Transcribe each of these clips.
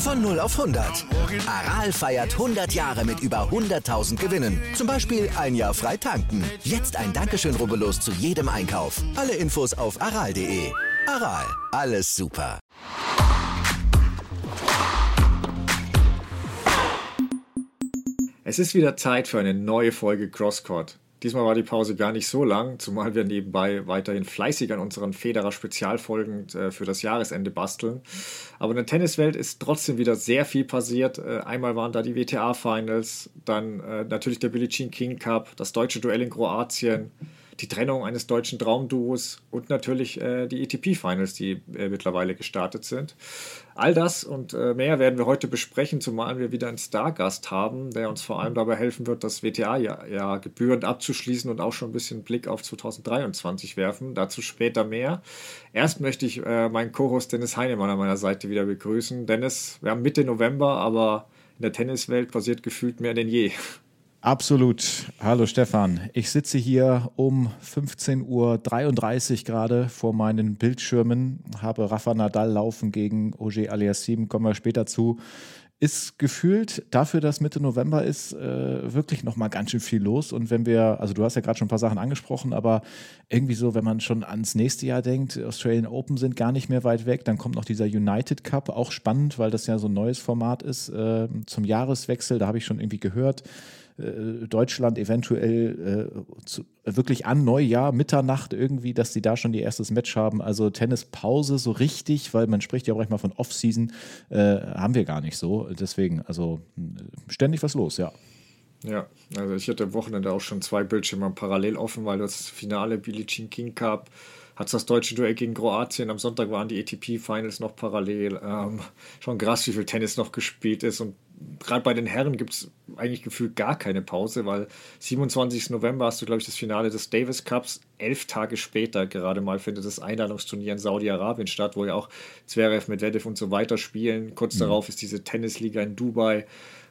Von 0 auf 100. Aral feiert 100 Jahre mit über 100.000 Gewinnen. Zum Beispiel ein Jahr frei tanken. Jetzt ein Dankeschön, rubbellos zu jedem Einkauf. Alle Infos auf aral.de. Aral, alles super. Es ist wieder Zeit für eine neue Folge Crosscourt. Diesmal war die Pause gar nicht so lang, zumal wir nebenbei weiterhin fleißig an unseren Federer Spezialfolgen äh, für das Jahresende basteln. Aber in der Tenniswelt ist trotzdem wieder sehr viel passiert. Äh, einmal waren da die WTA Finals, dann äh, natürlich der Billie Jean King Cup, das deutsche Duell in Kroatien, die Trennung eines deutschen Traumduos und natürlich die ETP-Finals, die äh, mittlerweile gestartet sind. All das und äh, mehr werden wir heute besprechen, zumal wir wieder einen Stargast haben, der uns vor allem dabei helfen wird, das WTA-Jahr ja, gebührend abzuschließen und auch schon ein bisschen Blick auf 2023 werfen. Dazu später mehr. Erst möchte ich äh, meinen Co-Host Dennis Heinemann an meiner Seite wieder begrüßen. Dennis, wir haben Mitte November, aber in der Tenniswelt passiert gefühlt mehr denn je. Absolut. Hallo Stefan. Ich sitze hier um 15.33 Uhr gerade vor meinen Bildschirmen, habe Rafa Nadal laufen gegen Oje Aliassim, kommen wir später zu. Ist gefühlt dafür, dass Mitte November ist, äh, wirklich nochmal ganz schön viel los. Und wenn wir, also du hast ja gerade schon ein paar Sachen angesprochen, aber irgendwie so, wenn man schon ans nächste Jahr denkt, Australian Open sind gar nicht mehr weit weg, dann kommt noch dieser United Cup, auch spannend, weil das ja so ein neues Format ist äh, zum Jahreswechsel, da habe ich schon irgendwie gehört äh, Deutschland eventuell äh, zu, wirklich an Neujahr, Mitternacht irgendwie, dass sie da schon ihr erstes Match haben. Also Tennispause so richtig, weil man spricht ja auch manchmal von Off-Season, äh, haben wir gar nicht so. Deswegen, also äh, ständig was los, ja. Ja, also ich hatte am Wochenende auch schon zwei Bildschirme parallel offen, weil das Finale Billie Jean King Cup hat das deutsche Duell gegen Kroatien. Am Sonntag waren die ATP-Finals noch parallel. Ähm, schon krass, wie viel Tennis noch gespielt ist und gerade bei den Herren gibt es eigentlich gefühlt gar keine Pause, weil 27. November hast du, glaube ich, das Finale des Davis Cups. Elf Tage später gerade mal findet das Einladungsturnier in Saudi-Arabien statt, wo ja auch Zverev, Medvedev und so weiter spielen. Kurz mhm. darauf ist diese Tennisliga in Dubai,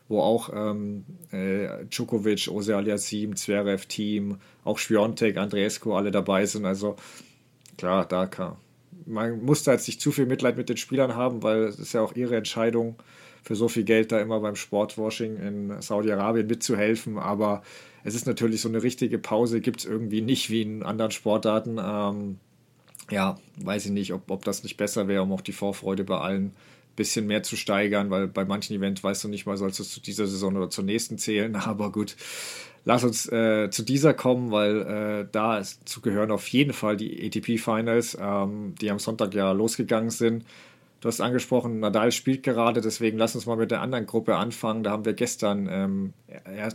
wo auch ähm, äh, Djokovic, Ose Aliassim, Zverev Team, auch Schwiontek, Andreescu alle dabei sind. Also klar, da kann man muss da jetzt nicht zu viel Mitleid mit den Spielern haben, weil es ist ja auch ihre Entscheidung, für so viel Geld da immer beim Sportwashing in Saudi-Arabien mitzuhelfen. Aber es ist natürlich so eine richtige Pause, gibt es irgendwie nicht wie in anderen Sportarten. Ähm, ja, weiß ich nicht, ob, ob das nicht besser wäre, um auch die Vorfreude bei allen ein bisschen mehr zu steigern, weil bei manchen Events weißt du nicht mal, sollst du zu dieser Saison oder zur nächsten zählen. Aber gut, lass uns äh, zu dieser kommen, weil äh, da zu gehören auf jeden Fall die ATP Finals, ähm, die am Sonntag ja losgegangen sind. Du hast angesprochen, Nadal spielt gerade, deswegen lass uns mal mit der anderen Gruppe anfangen. Da haben wir gestern ähm,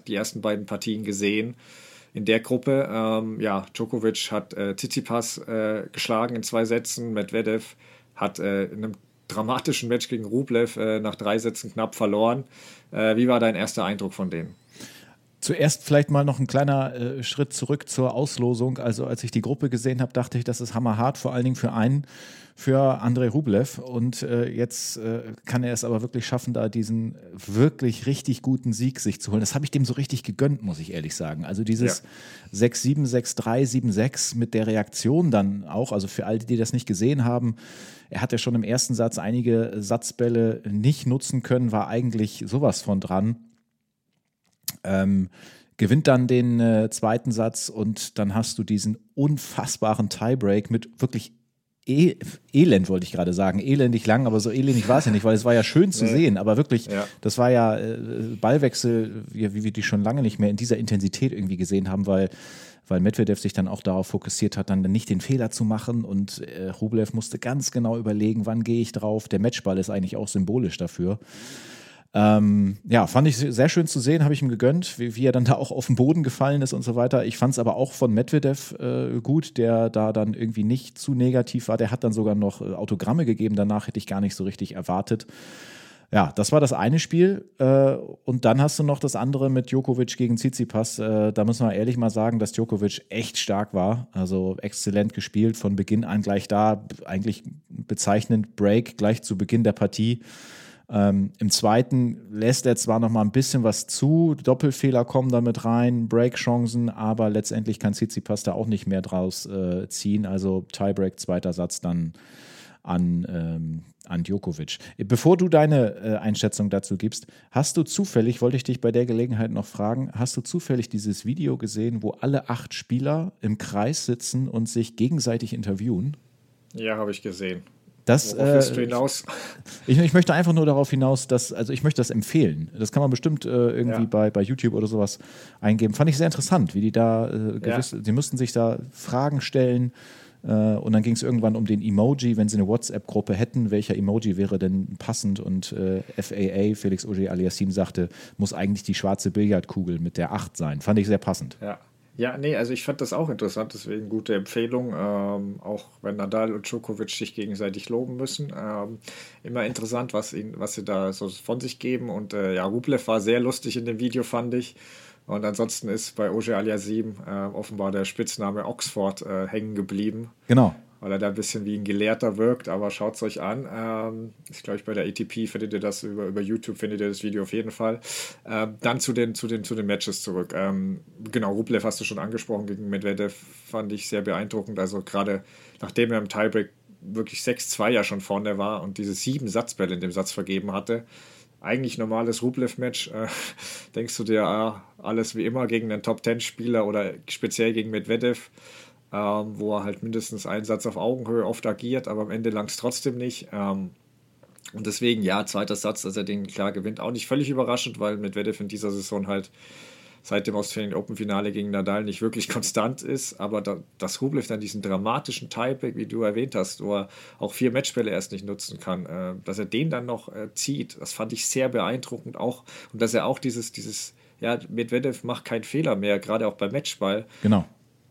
die ersten beiden Partien gesehen. In der Gruppe, ähm, ja, Djokovic hat äh, Tsitsipas äh, geschlagen in zwei Sätzen. Medvedev hat äh, in einem dramatischen Match gegen Rublev äh, nach drei Sätzen knapp verloren. Äh, wie war dein erster Eindruck von denen? Zuerst vielleicht mal noch ein kleiner äh, Schritt zurück zur Auslosung. Also als ich die Gruppe gesehen habe, dachte ich, das ist hammerhart, vor allen Dingen für einen für Andrei Rublev. Und äh, jetzt äh, kann er es aber wirklich schaffen, da diesen wirklich richtig guten Sieg sich zu holen. Das habe ich dem so richtig gegönnt, muss ich ehrlich sagen. Also dieses ja. 6-7, 6-3, 7-6 mit der Reaktion dann auch, also für alle, die das nicht gesehen haben, er hat ja schon im ersten Satz einige Satzbälle nicht nutzen können, war eigentlich sowas von dran. Ähm, gewinnt dann den äh, zweiten Satz und dann hast du diesen unfassbaren Tiebreak mit wirklich E elend, wollte ich gerade sagen. Elendig lang, aber so elendig war es ja nicht, weil es war ja schön zu sehen. Aber wirklich, ja. das war ja äh, Ballwechsel, wie, wie wir die schon lange nicht mehr in dieser Intensität irgendwie gesehen haben, weil, weil Medvedev sich dann auch darauf fokussiert hat, dann nicht den Fehler zu machen. Und äh, Rublev musste ganz genau überlegen, wann gehe ich drauf. Der Matchball ist eigentlich auch symbolisch dafür. Ähm, ja, fand ich sehr schön zu sehen, habe ich ihm gegönnt, wie, wie, er dann da auch auf den Boden gefallen ist und so weiter. Ich fand es aber auch von Medvedev äh, gut, der da dann irgendwie nicht zu negativ war. Der hat dann sogar noch äh, Autogramme gegeben, danach hätte ich gar nicht so richtig erwartet. Ja, das war das eine Spiel. Äh, und dann hast du noch das andere mit Djokovic gegen Tsitsipas. Äh, da muss man ehrlich mal sagen, dass Djokovic echt stark war. Also exzellent gespielt, von Beginn an gleich da. Eigentlich bezeichnend Break gleich zu Beginn der Partie. Ähm, Im zweiten lässt er zwar noch mal ein bisschen was zu, Doppelfehler kommen damit rein, Breakchancen, aber letztendlich kann Tsitsipas da auch nicht mehr draus äh, ziehen. Also Tiebreak, zweiter Satz dann an, ähm, an Djokovic. Bevor du deine äh, Einschätzung dazu gibst, hast du zufällig, wollte ich dich bei der Gelegenheit noch fragen, hast du zufällig dieses Video gesehen, wo alle acht Spieler im Kreis sitzen und sich gegenseitig interviewen? Ja, habe ich gesehen. Das, Worauf äh, du hinaus? Ich, ich, möchte einfach nur darauf hinaus, dass, also ich möchte das empfehlen. Das kann man bestimmt äh, irgendwie ja. bei, bei YouTube oder sowas eingeben. Fand ich sehr interessant, wie die da äh, gewiss, ja. sie mussten sich da Fragen stellen äh, und dann ging es irgendwann um den Emoji, wenn sie eine WhatsApp-Gruppe hätten, welcher Emoji wäre denn passend? Und äh, FAA, Felix Auger aliassim, sagte, muss eigentlich die schwarze Billardkugel mit der 8 sein. Fand ich sehr passend. Ja. Ja, nee, also ich fand das auch interessant, deswegen gute Empfehlung, ähm, auch wenn Nadal und Djokovic sich gegenseitig loben müssen. Ähm, immer interessant, was, ihn, was sie da so von sich geben. Und äh, ja, Rublev war sehr lustig in dem Video, fand ich. Und ansonsten ist bei Oje Aliasim äh, offenbar der Spitzname Oxford äh, hängen geblieben. Genau. Weil er da ein bisschen wie ein Gelehrter wirkt, aber schaut es euch an. Ähm, ich glaube, bei der ATP findet ihr das über, über YouTube, findet ihr das Video auf jeden Fall. Ähm, dann zu den, zu, den, zu den Matches zurück. Ähm, genau, Rublev hast du schon angesprochen gegen Medvedev, fand ich sehr beeindruckend. Also gerade nachdem er im Tiebreak wirklich 6-2 ja schon vorne war und diese sieben Satzbälle in dem Satz vergeben hatte, eigentlich normales Rublev-Match, äh, denkst du dir, ah, alles wie immer gegen einen Top-10-Spieler oder speziell gegen Medvedev, ähm, wo er halt mindestens einen Satz auf Augenhöhe oft agiert, aber am Ende lang es trotzdem nicht. Ähm, und deswegen, ja, zweiter Satz, dass er den klar gewinnt, auch nicht völlig überraschend, weil Medvedev in dieser Saison halt seit dem Australian Open Finale gegen Nadal nicht wirklich konstant ist, aber da, dass Rublev dann diesen dramatischen Tiebreak, wie du erwähnt hast, wo er auch vier Matchbälle erst nicht nutzen kann, äh, dass er den dann noch äh, zieht, das fand ich sehr beeindruckend auch und dass er auch dieses, dieses, ja, Medvedev macht keinen Fehler mehr, gerade auch beim Matchball. Genau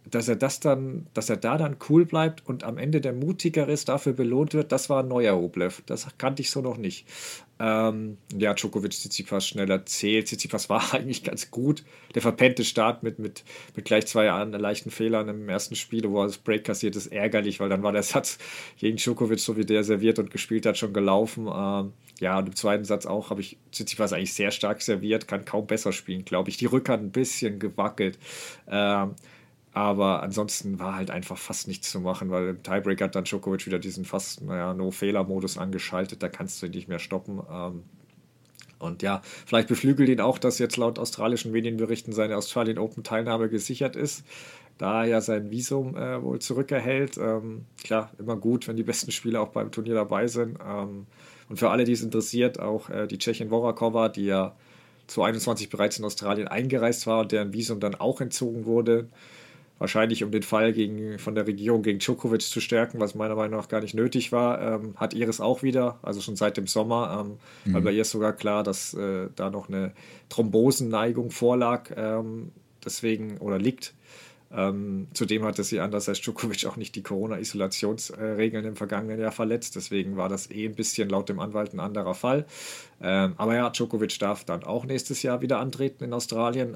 dass er das dann, dass er da dann cool bleibt und am Ende der mutigere ist, dafür belohnt wird, das war ein neuer Rublev. Das kannte ich so noch nicht. Ähm, ja, Djokovic Tsitsipas schnell erzählt. Tsitsipas war eigentlich ganz gut. Der verpennte Start mit, mit, mit gleich zwei leichten Fehlern im ersten Spiel, wo er das Break kassiert, ist ärgerlich, weil dann war der Satz gegen Djokovic, so wie der serviert und gespielt hat, schon gelaufen. Ähm, ja, und im zweiten Satz auch habe ich Tsitsipas eigentlich sehr stark serviert, kann kaum besser spielen, glaube ich. Die Rückhand ein bisschen gewackelt. Ähm, aber ansonsten war halt einfach fast nichts zu machen, weil im Tiebreak hat dann Djokovic wieder diesen fast, naja, No-Fehler-Modus angeschaltet. Da kannst du ihn nicht mehr stoppen. Ähm, und ja, vielleicht beflügelt ihn auch, dass jetzt laut australischen Medienberichten seine Australian Open Teilnahme gesichert ist, da er ja sein Visum äh, wohl zurückerhält. Ähm, klar, immer gut, wenn die besten Spieler auch beim Turnier dabei sind. Ähm, und für alle, die es interessiert, auch äh, die Tschechin Vorakova, die ja zu 21 bereits in Australien eingereist war und deren Visum dann auch entzogen wurde wahrscheinlich um den Fall gegen, von der Regierung gegen Djokovic zu stärken, was meiner Meinung nach gar nicht nötig war, ähm, hat Iris auch wieder, also schon seit dem Sommer, ähm, mhm. weil bei ihr ist sogar klar, dass äh, da noch eine Thrombosenneigung vorlag, ähm, deswegen oder liegt. Ähm, zudem hatte sie anders als Djokovic auch nicht die Corona-Isolationsregeln im vergangenen Jahr verletzt. Deswegen war das eh ein bisschen laut dem Anwalt ein anderer Fall. Ähm, aber ja, Djokovic darf dann auch nächstes Jahr wieder antreten in Australien.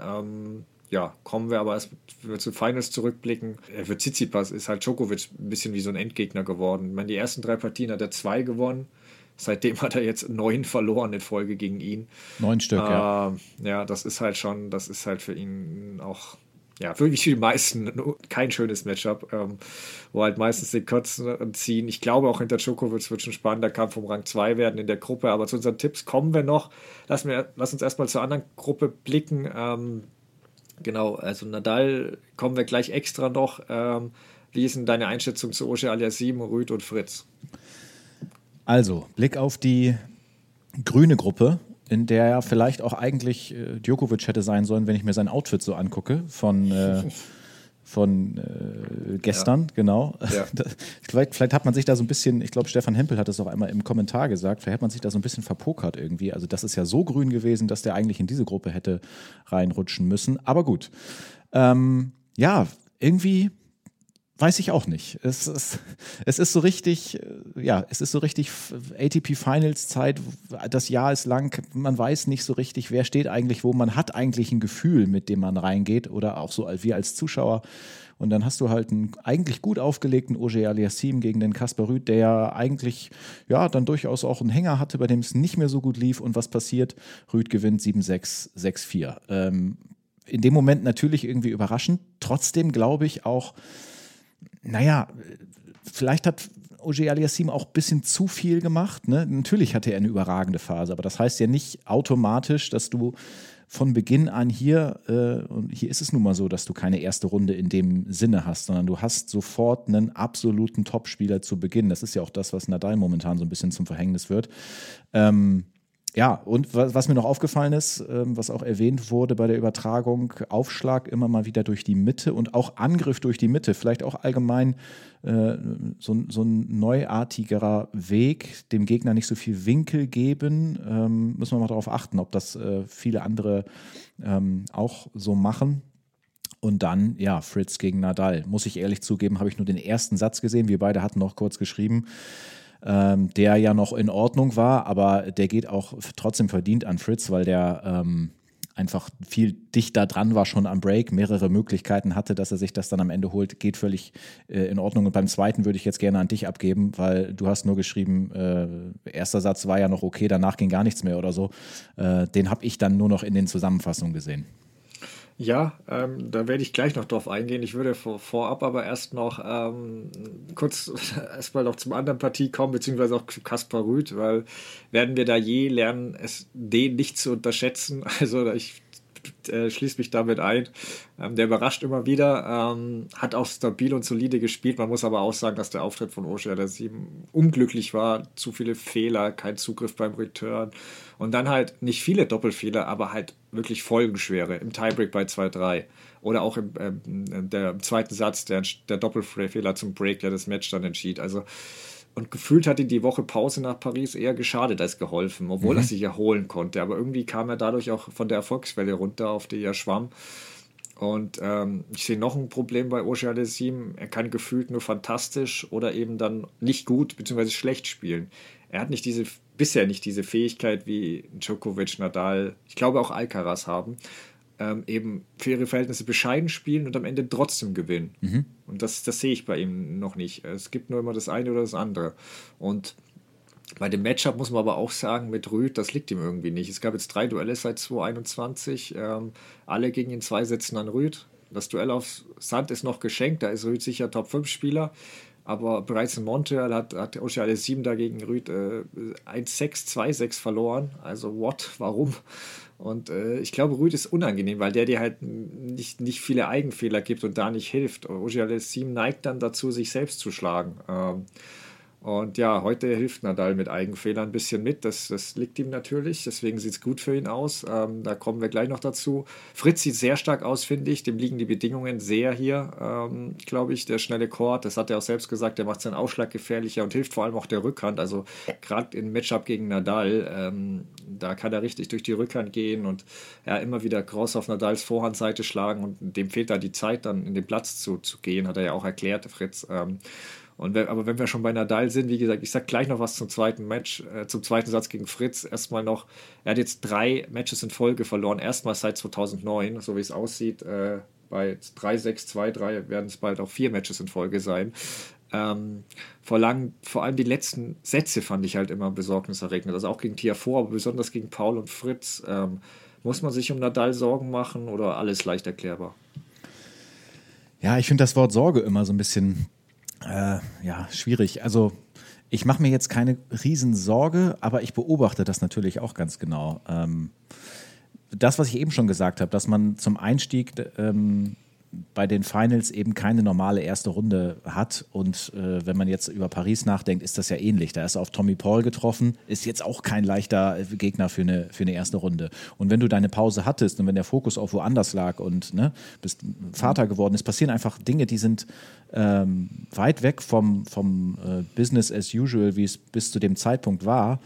Ähm, ja, kommen wir aber erst wir zu Finals zurückblicken. Für Tsitsipas ist halt Djokovic ein bisschen wie so ein Endgegner geworden. Ich meine, die ersten drei Partien hat er zwei gewonnen. Seitdem hat er jetzt neun verloren in Folge gegen ihn. Neun Stück, äh, ja. Ja, das ist halt schon, das ist halt für ihn auch, ja, wirklich für die meisten kein schönes Matchup, ähm, wo halt meistens die Kotzen ziehen. Ich glaube, auch hinter Djokovic wird schon spannender Kampf um Rang 2 werden in der Gruppe, aber zu unseren Tipps kommen wir noch. Lass, mir, lass uns erstmal zur anderen Gruppe blicken. Ähm, Genau, also Nadal kommen wir gleich extra noch. Ähm, wie ist denn deine Einschätzung zu Oje Aliassim, Rüd und Fritz? Also, Blick auf die grüne Gruppe, in der ja vielleicht auch eigentlich äh, Djokovic hätte sein sollen, wenn ich mir sein Outfit so angucke von äh, von äh, gestern, ja. genau. Ja. vielleicht, vielleicht, hat man sich da so ein bisschen, ich glaube, Stefan Hempel hat das auch einmal im Kommentar gesagt, vielleicht hat man sich da so ein bisschen verpokert irgendwie. Also das ist ja so grün gewesen, dass der eigentlich in diese Gruppe hätte reinrutschen müssen. Aber gut. Ähm, ja, irgendwie weiß ich auch nicht. Es ist, es ist so richtig, ja, es ist so richtig ATP Finals Zeit. Das Jahr ist lang. Man weiß nicht so richtig, wer steht eigentlich wo. Man hat eigentlich ein Gefühl, mit dem man reingeht oder auch so wir als Zuschauer. Und dann hast du halt einen eigentlich gut aufgelegten Oje Aliassim gegen den Kasper Rüth, der eigentlich ja dann durchaus auch einen Hänger hatte, bei dem es nicht mehr so gut lief. Und was passiert? Rüth gewinnt 7-6, 6-4. Ähm, in dem Moment natürlich irgendwie überraschend. Trotzdem glaube ich auch, naja, vielleicht hat Oje Aliassim auch ein bisschen zu viel gemacht. Ne? Natürlich hatte er eine überragende Phase, aber das heißt ja nicht automatisch, dass du von Beginn an hier, äh, und hier ist es nun mal so, dass du keine erste Runde in dem Sinne hast, sondern du hast sofort einen absoluten Topspieler zu Beginn. Das ist ja auch das, was Nadal momentan so ein bisschen zum Verhängnis wird. Ähm, ja, und was, mir noch aufgefallen ist, ähm, was auch erwähnt wurde bei der Übertragung, Aufschlag immer mal wieder durch die Mitte und auch Angriff durch die Mitte, vielleicht auch allgemein äh, so, so, ein neuartigerer Weg, dem Gegner nicht so viel Winkel geben. Ähm, müssen wir mal darauf achten, ob das äh, viele andere ähm, auch so machen. Und dann, ja, Fritz gegen Nadal. Muss ich ehrlich zugeben, habe ich nur den ersten Satz gesehen. Wir beide hatten noch kurz geschrieben ähm, der ja noch in Ordnung war, aber der geht auch trotzdem verdient an Fritz, weil der ähm, einfach viel dichter dran war schon am Break, mehrere Möglichkeiten hatte, dass er sich das dann am Ende holt, geht völlig äh, in Ordnung. Und beim zweiten würde ich jetzt gerne an dich abgeben, weil du hast nur geschrieben, äh, erster Satz war ja noch okay, danach ging gar nichts mehr oder so. Äh, den habe ich dann nur noch in den Zusammenfassungen gesehen. Ja, ähm, da werde ich gleich noch drauf eingehen. Ich würde vor, vorab aber erst noch ähm, kurz erstmal noch zum anderen Partie kommen, beziehungsweise auch zu Kaspar Rüth, weil werden wir da je lernen, es den nicht zu unterschätzen. Also ich äh, schließe mich damit ein. Ähm, der überrascht immer wieder, ähm, hat auch stabil und solide gespielt. Man muss aber auch sagen, dass der Auftritt von Osher der 7 unglücklich war. Zu viele Fehler, kein Zugriff beim Return. Und dann halt nicht viele Doppelfehler, aber halt wirklich folgenschwere im Tiebreak bei 2-3. Oder auch im, äh, der, im zweiten Satz, der, der Doppelfehler zum Break, der das Match dann entschied. Also und gefühlt hat ihm die Woche Pause nach Paris eher geschadet als geholfen, obwohl mhm. er sich erholen konnte. Aber irgendwie kam er dadurch auch von der Erfolgswelle runter, auf die er schwamm. Und ähm, ich sehe noch ein Problem bei Oshia Desim. Er kann gefühlt nur fantastisch oder eben dann nicht gut bzw. schlecht spielen. Er hat nicht diese, bisher nicht diese Fähigkeit wie Djokovic, Nadal, ich glaube auch Alcaraz haben, ähm, eben für ihre Verhältnisse bescheiden spielen und am Ende trotzdem gewinnen. Mhm. Und das, das sehe ich bei ihm noch nicht. Es gibt nur immer das eine oder das andere. Und bei dem Matchup muss man aber auch sagen, mit Rüd, das liegt ihm irgendwie nicht. Es gab jetzt drei Duelle seit 2021, ähm, alle gegen in zwei Sätzen an Rüd. Das Duell auf Sand ist noch geschenkt, da ist Rüd sicher Top-5-Spieler. Aber bereits in Montreal hat, hat Oceale 7 dagegen Rüd äh, 1-6, 2-6 verloren. Also what? Warum? Und äh, ich glaube, Rüd ist unangenehm, weil der dir halt nicht, nicht viele Eigenfehler gibt und da nicht hilft. Ogiel Sim neigt dann dazu, sich selbst zu schlagen. Ähm, und ja, heute hilft Nadal mit Eigenfehlern ein bisschen mit. Das, das liegt ihm natürlich. Deswegen sieht es gut für ihn aus. Ähm, da kommen wir gleich noch dazu. Fritz sieht sehr stark aus, finde ich. Dem liegen die Bedingungen sehr hier, ähm, glaube ich. Der schnelle Chord, das hat er auch selbst gesagt, der macht seinen Ausschlag gefährlicher und hilft vor allem auch der Rückhand. Also gerade im Matchup gegen Nadal, ähm, da kann er richtig durch die Rückhand gehen und ja, immer wieder Cross auf Nadals Vorhandseite schlagen. Und dem fehlt da die Zeit, dann in den Platz zu, zu gehen, hat er ja auch erklärt, Fritz. Und wenn, aber wenn wir schon bei Nadal sind, wie gesagt, ich sag gleich noch was zum zweiten Match, äh, zum zweiten Satz gegen Fritz. Erstmal noch, er hat jetzt drei Matches in Folge verloren, erstmal seit 2009, so wie es aussieht. Äh, bei 3, 6, 2, 3 werden es bald auch vier Matches in Folge sein. Ähm, vor, lang, vor allem die letzten Sätze fand ich halt immer besorgniserregend. Also auch gegen Tiafoe, aber besonders gegen Paul und Fritz. Ähm, muss man sich um Nadal Sorgen machen oder alles leicht erklärbar? Ja, ich finde das Wort Sorge immer so ein bisschen äh, ja, schwierig. Also ich mache mir jetzt keine Riesensorge, aber ich beobachte das natürlich auch ganz genau. Ähm, das, was ich eben schon gesagt habe, dass man zum Einstieg ähm, bei den Finals eben keine normale erste Runde hat. Und äh, wenn man jetzt über Paris nachdenkt, ist das ja ähnlich. Da ist er auf Tommy Paul getroffen, ist jetzt auch kein leichter Gegner für eine, für eine erste Runde. Und wenn du deine Pause hattest und wenn der Fokus auf woanders lag und ne, bist Vater geworden ist, passieren einfach Dinge, die sind ähm, weit weg vom, vom äh, Business as usual, wie es bis zu dem Zeitpunkt war.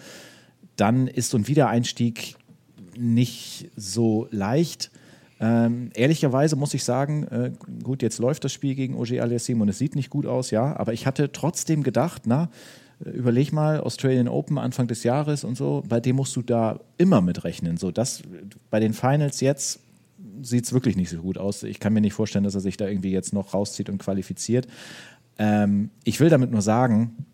Dann ist so ein Wiedereinstieg nicht so leicht Ähm, ehrlicherweise muss ich sagen, äh, gut, jetzt läuft das Spiel gegen Oje Aliassim und es sieht nicht gut aus, ja, aber ich hatte trotzdem gedacht, na, äh, überleg mal, Australian Open Anfang des Jahres und so, bei dem musst du da immer mitrechnen. So, das bei den Finals jetzt sieht es wirklich nicht so gut aus. Ich kann mir nicht vorstellen, dass er sich da irgendwie jetzt noch rauszieht und qualifiziert. Ähm, ich will damit nur sagen,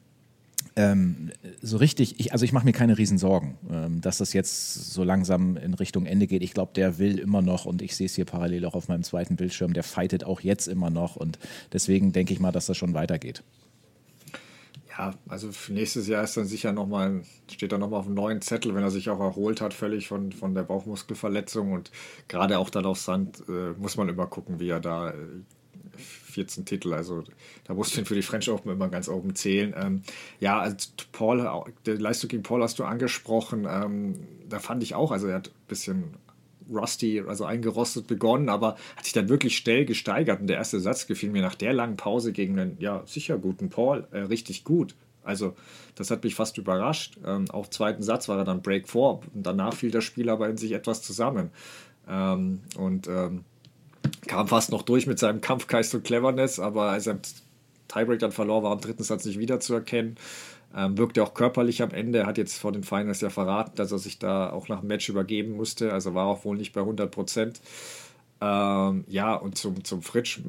ähm, so richtig, ich, also ich mache mir keine Riesensorgen, ähm, dass das jetzt so langsam in Richtung Ende geht. Ich glaube, der will immer noch und ich sehe es hier parallel auch auf meinem zweiten Bildschirm, der fightet auch jetzt immer noch und deswegen denke ich mal, dass das schon weitergeht. Ja, also nächstes Jahr ist dann sicher nochmal, steht er nochmal auf einem neuen Zettel, wenn er sich auch erholt hat, völlig von, von der Bauchmuskelverletzung und gerade auch dann auf Sand äh, muss man immer gucken, wie er da äh, 14 Titel, also da musst du ihn für die French Open immer ganz oben zählen. Ähm, ja, also Paul, die Leistung gegen Paul hast du angesprochen, ähm, da fand ich auch, also er hat ein bisschen rusty, also eingerostet begonnen, aber hat sich dann wirklich schnell gesteigert. Und der erste Satz gefiel mir nach der langen Pause gegen einen, ja, sicher guten Paul, äh, richtig gut. Also, das hat mich fast überrascht. Ähm, auch zweiten Satz war er dann Break 4 und danach fiel das Spiel aber in sich etwas zusammen. Ähm, und ähm, kam fast noch durch mit seinem Kampfgeist und Cleverness, aber als er im Tiebreak dann verlor, war im dritten Satz nicht wiederzuerkennen. Ähm, wirkte auch körperlich am Ende. Er hat jetzt vor den Finals ja verraten, dass er sich da auch nach dem Match übergeben musste. Also war auch wohl nicht bei 100 Prozent. Ähm, ja, und zum, zum, Fritz,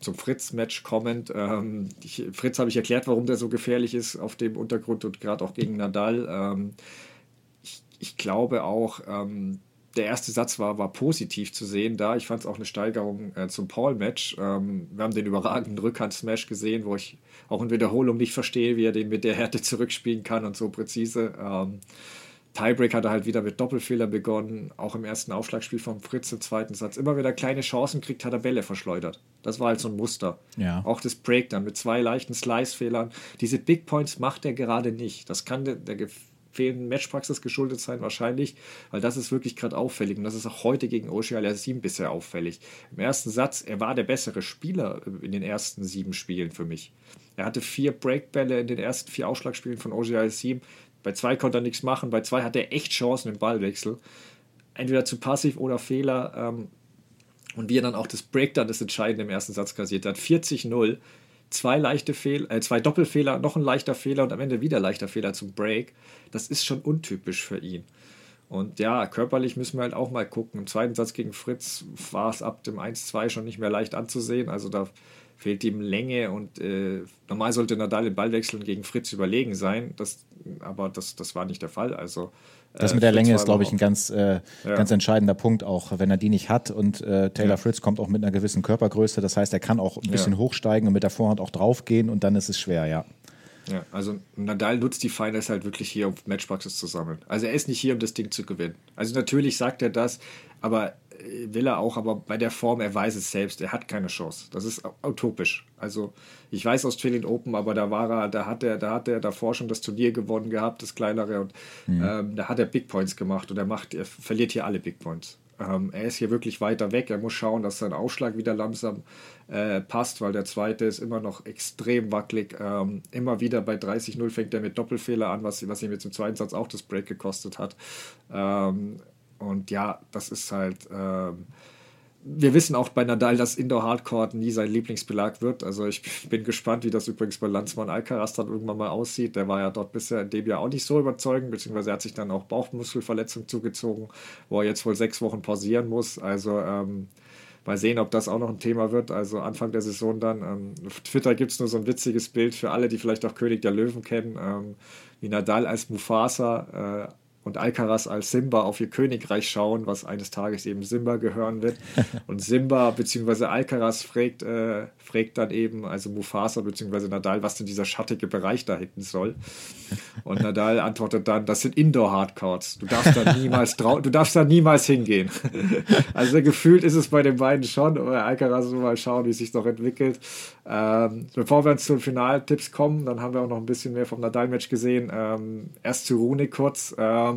zum Fritz-Match kommend. Ähm, ich, Fritz habe ich erklärt, warum der so gefährlich ist auf dem Untergrund und gerade auch gegen Nadal. Ähm, ich, ich, glaube auch, ähm, der erste Satz war, war positiv zu sehen da. Ich fand es auch eine Steigerung äh, zum Paul-Match. Ähm, wir haben den überragenden Rückhand-Smash gesehen, wo ich auch in Wiederholung nicht verstehe, wie er den mit der Härte zurückspielen kann und so präzise. Ähm, Tiebreak hat er halt wieder mit Doppelfehler begonnen. Auch im ersten Aufschlagspiel vom Fritz im zweiten Satz. Immer wieder kleine Chancen kriegt, hat er Bälle verschleudert. Das war halt so ein Muster. Ja. Auch das Break dann mit zwei leichten Slice-Fehlern. Diese Big Points macht er gerade nicht. Das kann der, der fehlenden Matchpraxis geschuldet sein, wahrscheinlich, weil das ist wirklich gerade auffällig und das ist auch heute gegen Ocealia 7 bisher auffällig. Im ersten Satz, er war der bessere Spieler in den ersten sieben Spielen für mich. Er hatte vier Breakbälle in den ersten vier Ausschlagspielen von Ocealia 7. Bei zwei konnte er nichts machen, bei zwei hatte er echt Chancen im Ballwechsel. Entweder zu passiv oder Fehler. Ähm, und wie er dann auch das Break dann das Entscheidende im ersten Satz kassiert hat. 40-0 zwei leichte Fehler, äh, zwei Doppelfehler, noch ein leichter Fehler und am Ende wieder leichter Fehler zum Break. Das ist schon untypisch für ihn. Und ja, körperlich müssen wir halt auch mal gucken. Im zweiten Satz gegen Fritz war es ab dem 1-2 schon nicht mehr leicht anzusehen. Also da fehlt ihm Länge und äh, normal sollte Nadal im Ballwechseln gegen Fritz überlegen sein. Das, aber das, das war nicht der Fall. Also das mit der Länge ist, glaube ich, ein ganz, äh, ja. ganz entscheidender Punkt, auch wenn er die nicht hat. Und äh, Taylor ja. Fritz kommt auch mit einer gewissen Körpergröße. Das heißt, er kann auch ein bisschen ja. hochsteigen und mit der Vorhand auch draufgehen und dann ist es schwer, ja. Ja, also Nadal nutzt die Finals halt wirklich hier, um Matchpraxis zu sammeln. Also er ist nicht hier, um das Ding zu gewinnen. Also natürlich sagt er das, aber will er auch, aber bei der Form, er weiß es selbst, er hat keine Chance. Das ist utopisch. Also ich weiß Australian Open, aber da war er, da hat er, da hat er davor schon das Turnier gewonnen gehabt, das kleinere, und mhm. ähm, da hat er Big Points gemacht und er macht, er verliert hier alle Big Points. Ähm, er ist hier wirklich weiter weg. Er muss schauen, dass sein Aufschlag wieder langsam äh, passt, weil der zweite ist immer noch extrem wackelig. Ähm, immer wieder bei 30-0 fängt er mit Doppelfehler an, was, was ihm jetzt im zweiten Satz auch das Break gekostet hat. Ähm, und ja, das ist halt. Ähm, wir wissen auch bei Nadal, dass Indoor Hardcore nie sein Lieblingsbelag wird. Also ich bin gespannt, wie das übrigens bei Lanzmann Alcaraz dann irgendwann mal aussieht. Der war ja dort bisher in dem Jahr auch nicht so überzeugend, beziehungsweise er hat sich dann auch Bauchmuskelverletzung zugezogen, wo er jetzt wohl sechs Wochen pausieren muss. Also ähm, mal sehen, ob das auch noch ein Thema wird. Also Anfang der Saison dann. Ähm, auf Twitter gibt es nur so ein witziges Bild für alle, die vielleicht auch König der Löwen kennen, ähm, wie Nadal als Mufasa äh, und Alcaraz als Simba auf ihr Königreich schauen, was eines Tages eben Simba gehören wird. Und Simba bzw. Alcaraz fragt, äh, fragt dann eben, also Mufasa bzw. Nadal, was denn dieser schattige Bereich da hinten soll. Und Nadal antwortet dann, das sind Indoor-Hardcourts. Du darfst da niemals du darfst da niemals hingehen. also gefühlt ist es bei den beiden schon, aber Alcaraz mal schauen, wie es sich noch entwickelt. Ähm, bevor wir uns zu den Finaltipps kommen, dann haben wir auch noch ein bisschen mehr vom Nadal-Match gesehen. Ähm, erst zu Rune kurz. Ähm,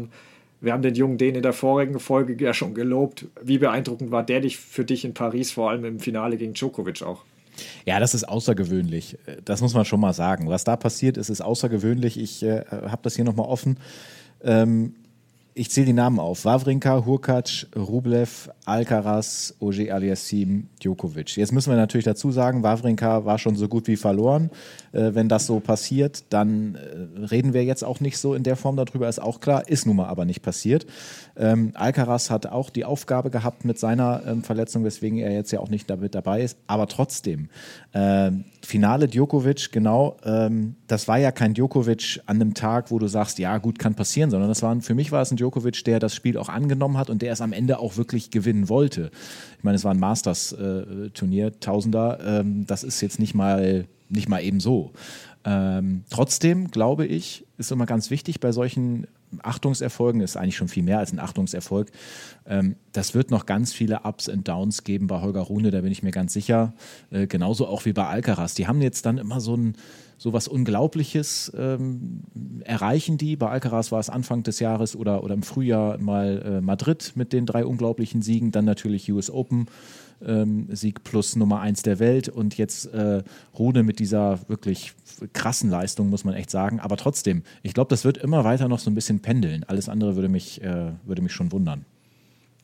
wir haben den jungen den in der vorigen Folge ja schon gelobt. Wie beeindruckend war der dich für dich in Paris, vor allem im Finale gegen Djokovic auch? Ja, das ist außergewöhnlich. Das muss man schon mal sagen. Was da passiert ist, ist außergewöhnlich. Ich äh, habe das hier nochmal offen. Ähm, ich zähle die Namen auf. Wawrinka, Hurkacz, Rublev, Alcaraz, Oje Aliassim, Djokovic. Jetzt müssen wir natürlich dazu sagen, Wawrinka war schon so gut wie verloren. Äh, wenn das so passiert, dann äh, reden wir jetzt auch nicht so in der Form darüber, ist auch klar, ist nun mal aber nicht passiert. Ähm, Alcaraz hat auch die Aufgabe gehabt mit seiner ähm, Verletzung, weswegen er jetzt ja auch nicht damit dabei ist. Aber trotzdem, ähm, Finale Djokovic, genau, ähm, das war ja kein Djokovic an einem Tag, wo du sagst, ja gut, kann passieren, sondern das war, für mich war es ein Djokovic, der das Spiel auch angenommen hat und der es am Ende auch wirklich gewinnen wollte. Ich meine, es war ein Masters-Turnier, Tausender, ähm, das ist jetzt nicht mal, nicht mal eben so. Ähm, trotzdem glaube ich, ist immer ganz wichtig bei solchen Achtungserfolgen, ist eigentlich schon viel mehr als ein Achtungserfolg. Ähm, das wird noch ganz viele Ups und Downs geben bei Holger Rune, da bin ich mir ganz sicher. Äh, genauso auch wie bei Alcaraz. Die haben jetzt dann immer so ein so was Unglaubliches ähm, erreichen die. Bei Alcaraz war es Anfang des Jahres oder, oder im Frühjahr mal äh, Madrid mit den drei unglaublichen Siegen, dann natürlich US Open. Ähm, Sieg plus Nummer eins der Welt und jetzt äh, Rune mit dieser wirklich krassen Leistung, muss man echt sagen. Aber trotzdem, ich glaube, das wird immer weiter noch so ein bisschen pendeln. Alles andere würde mich, äh, würde mich schon wundern.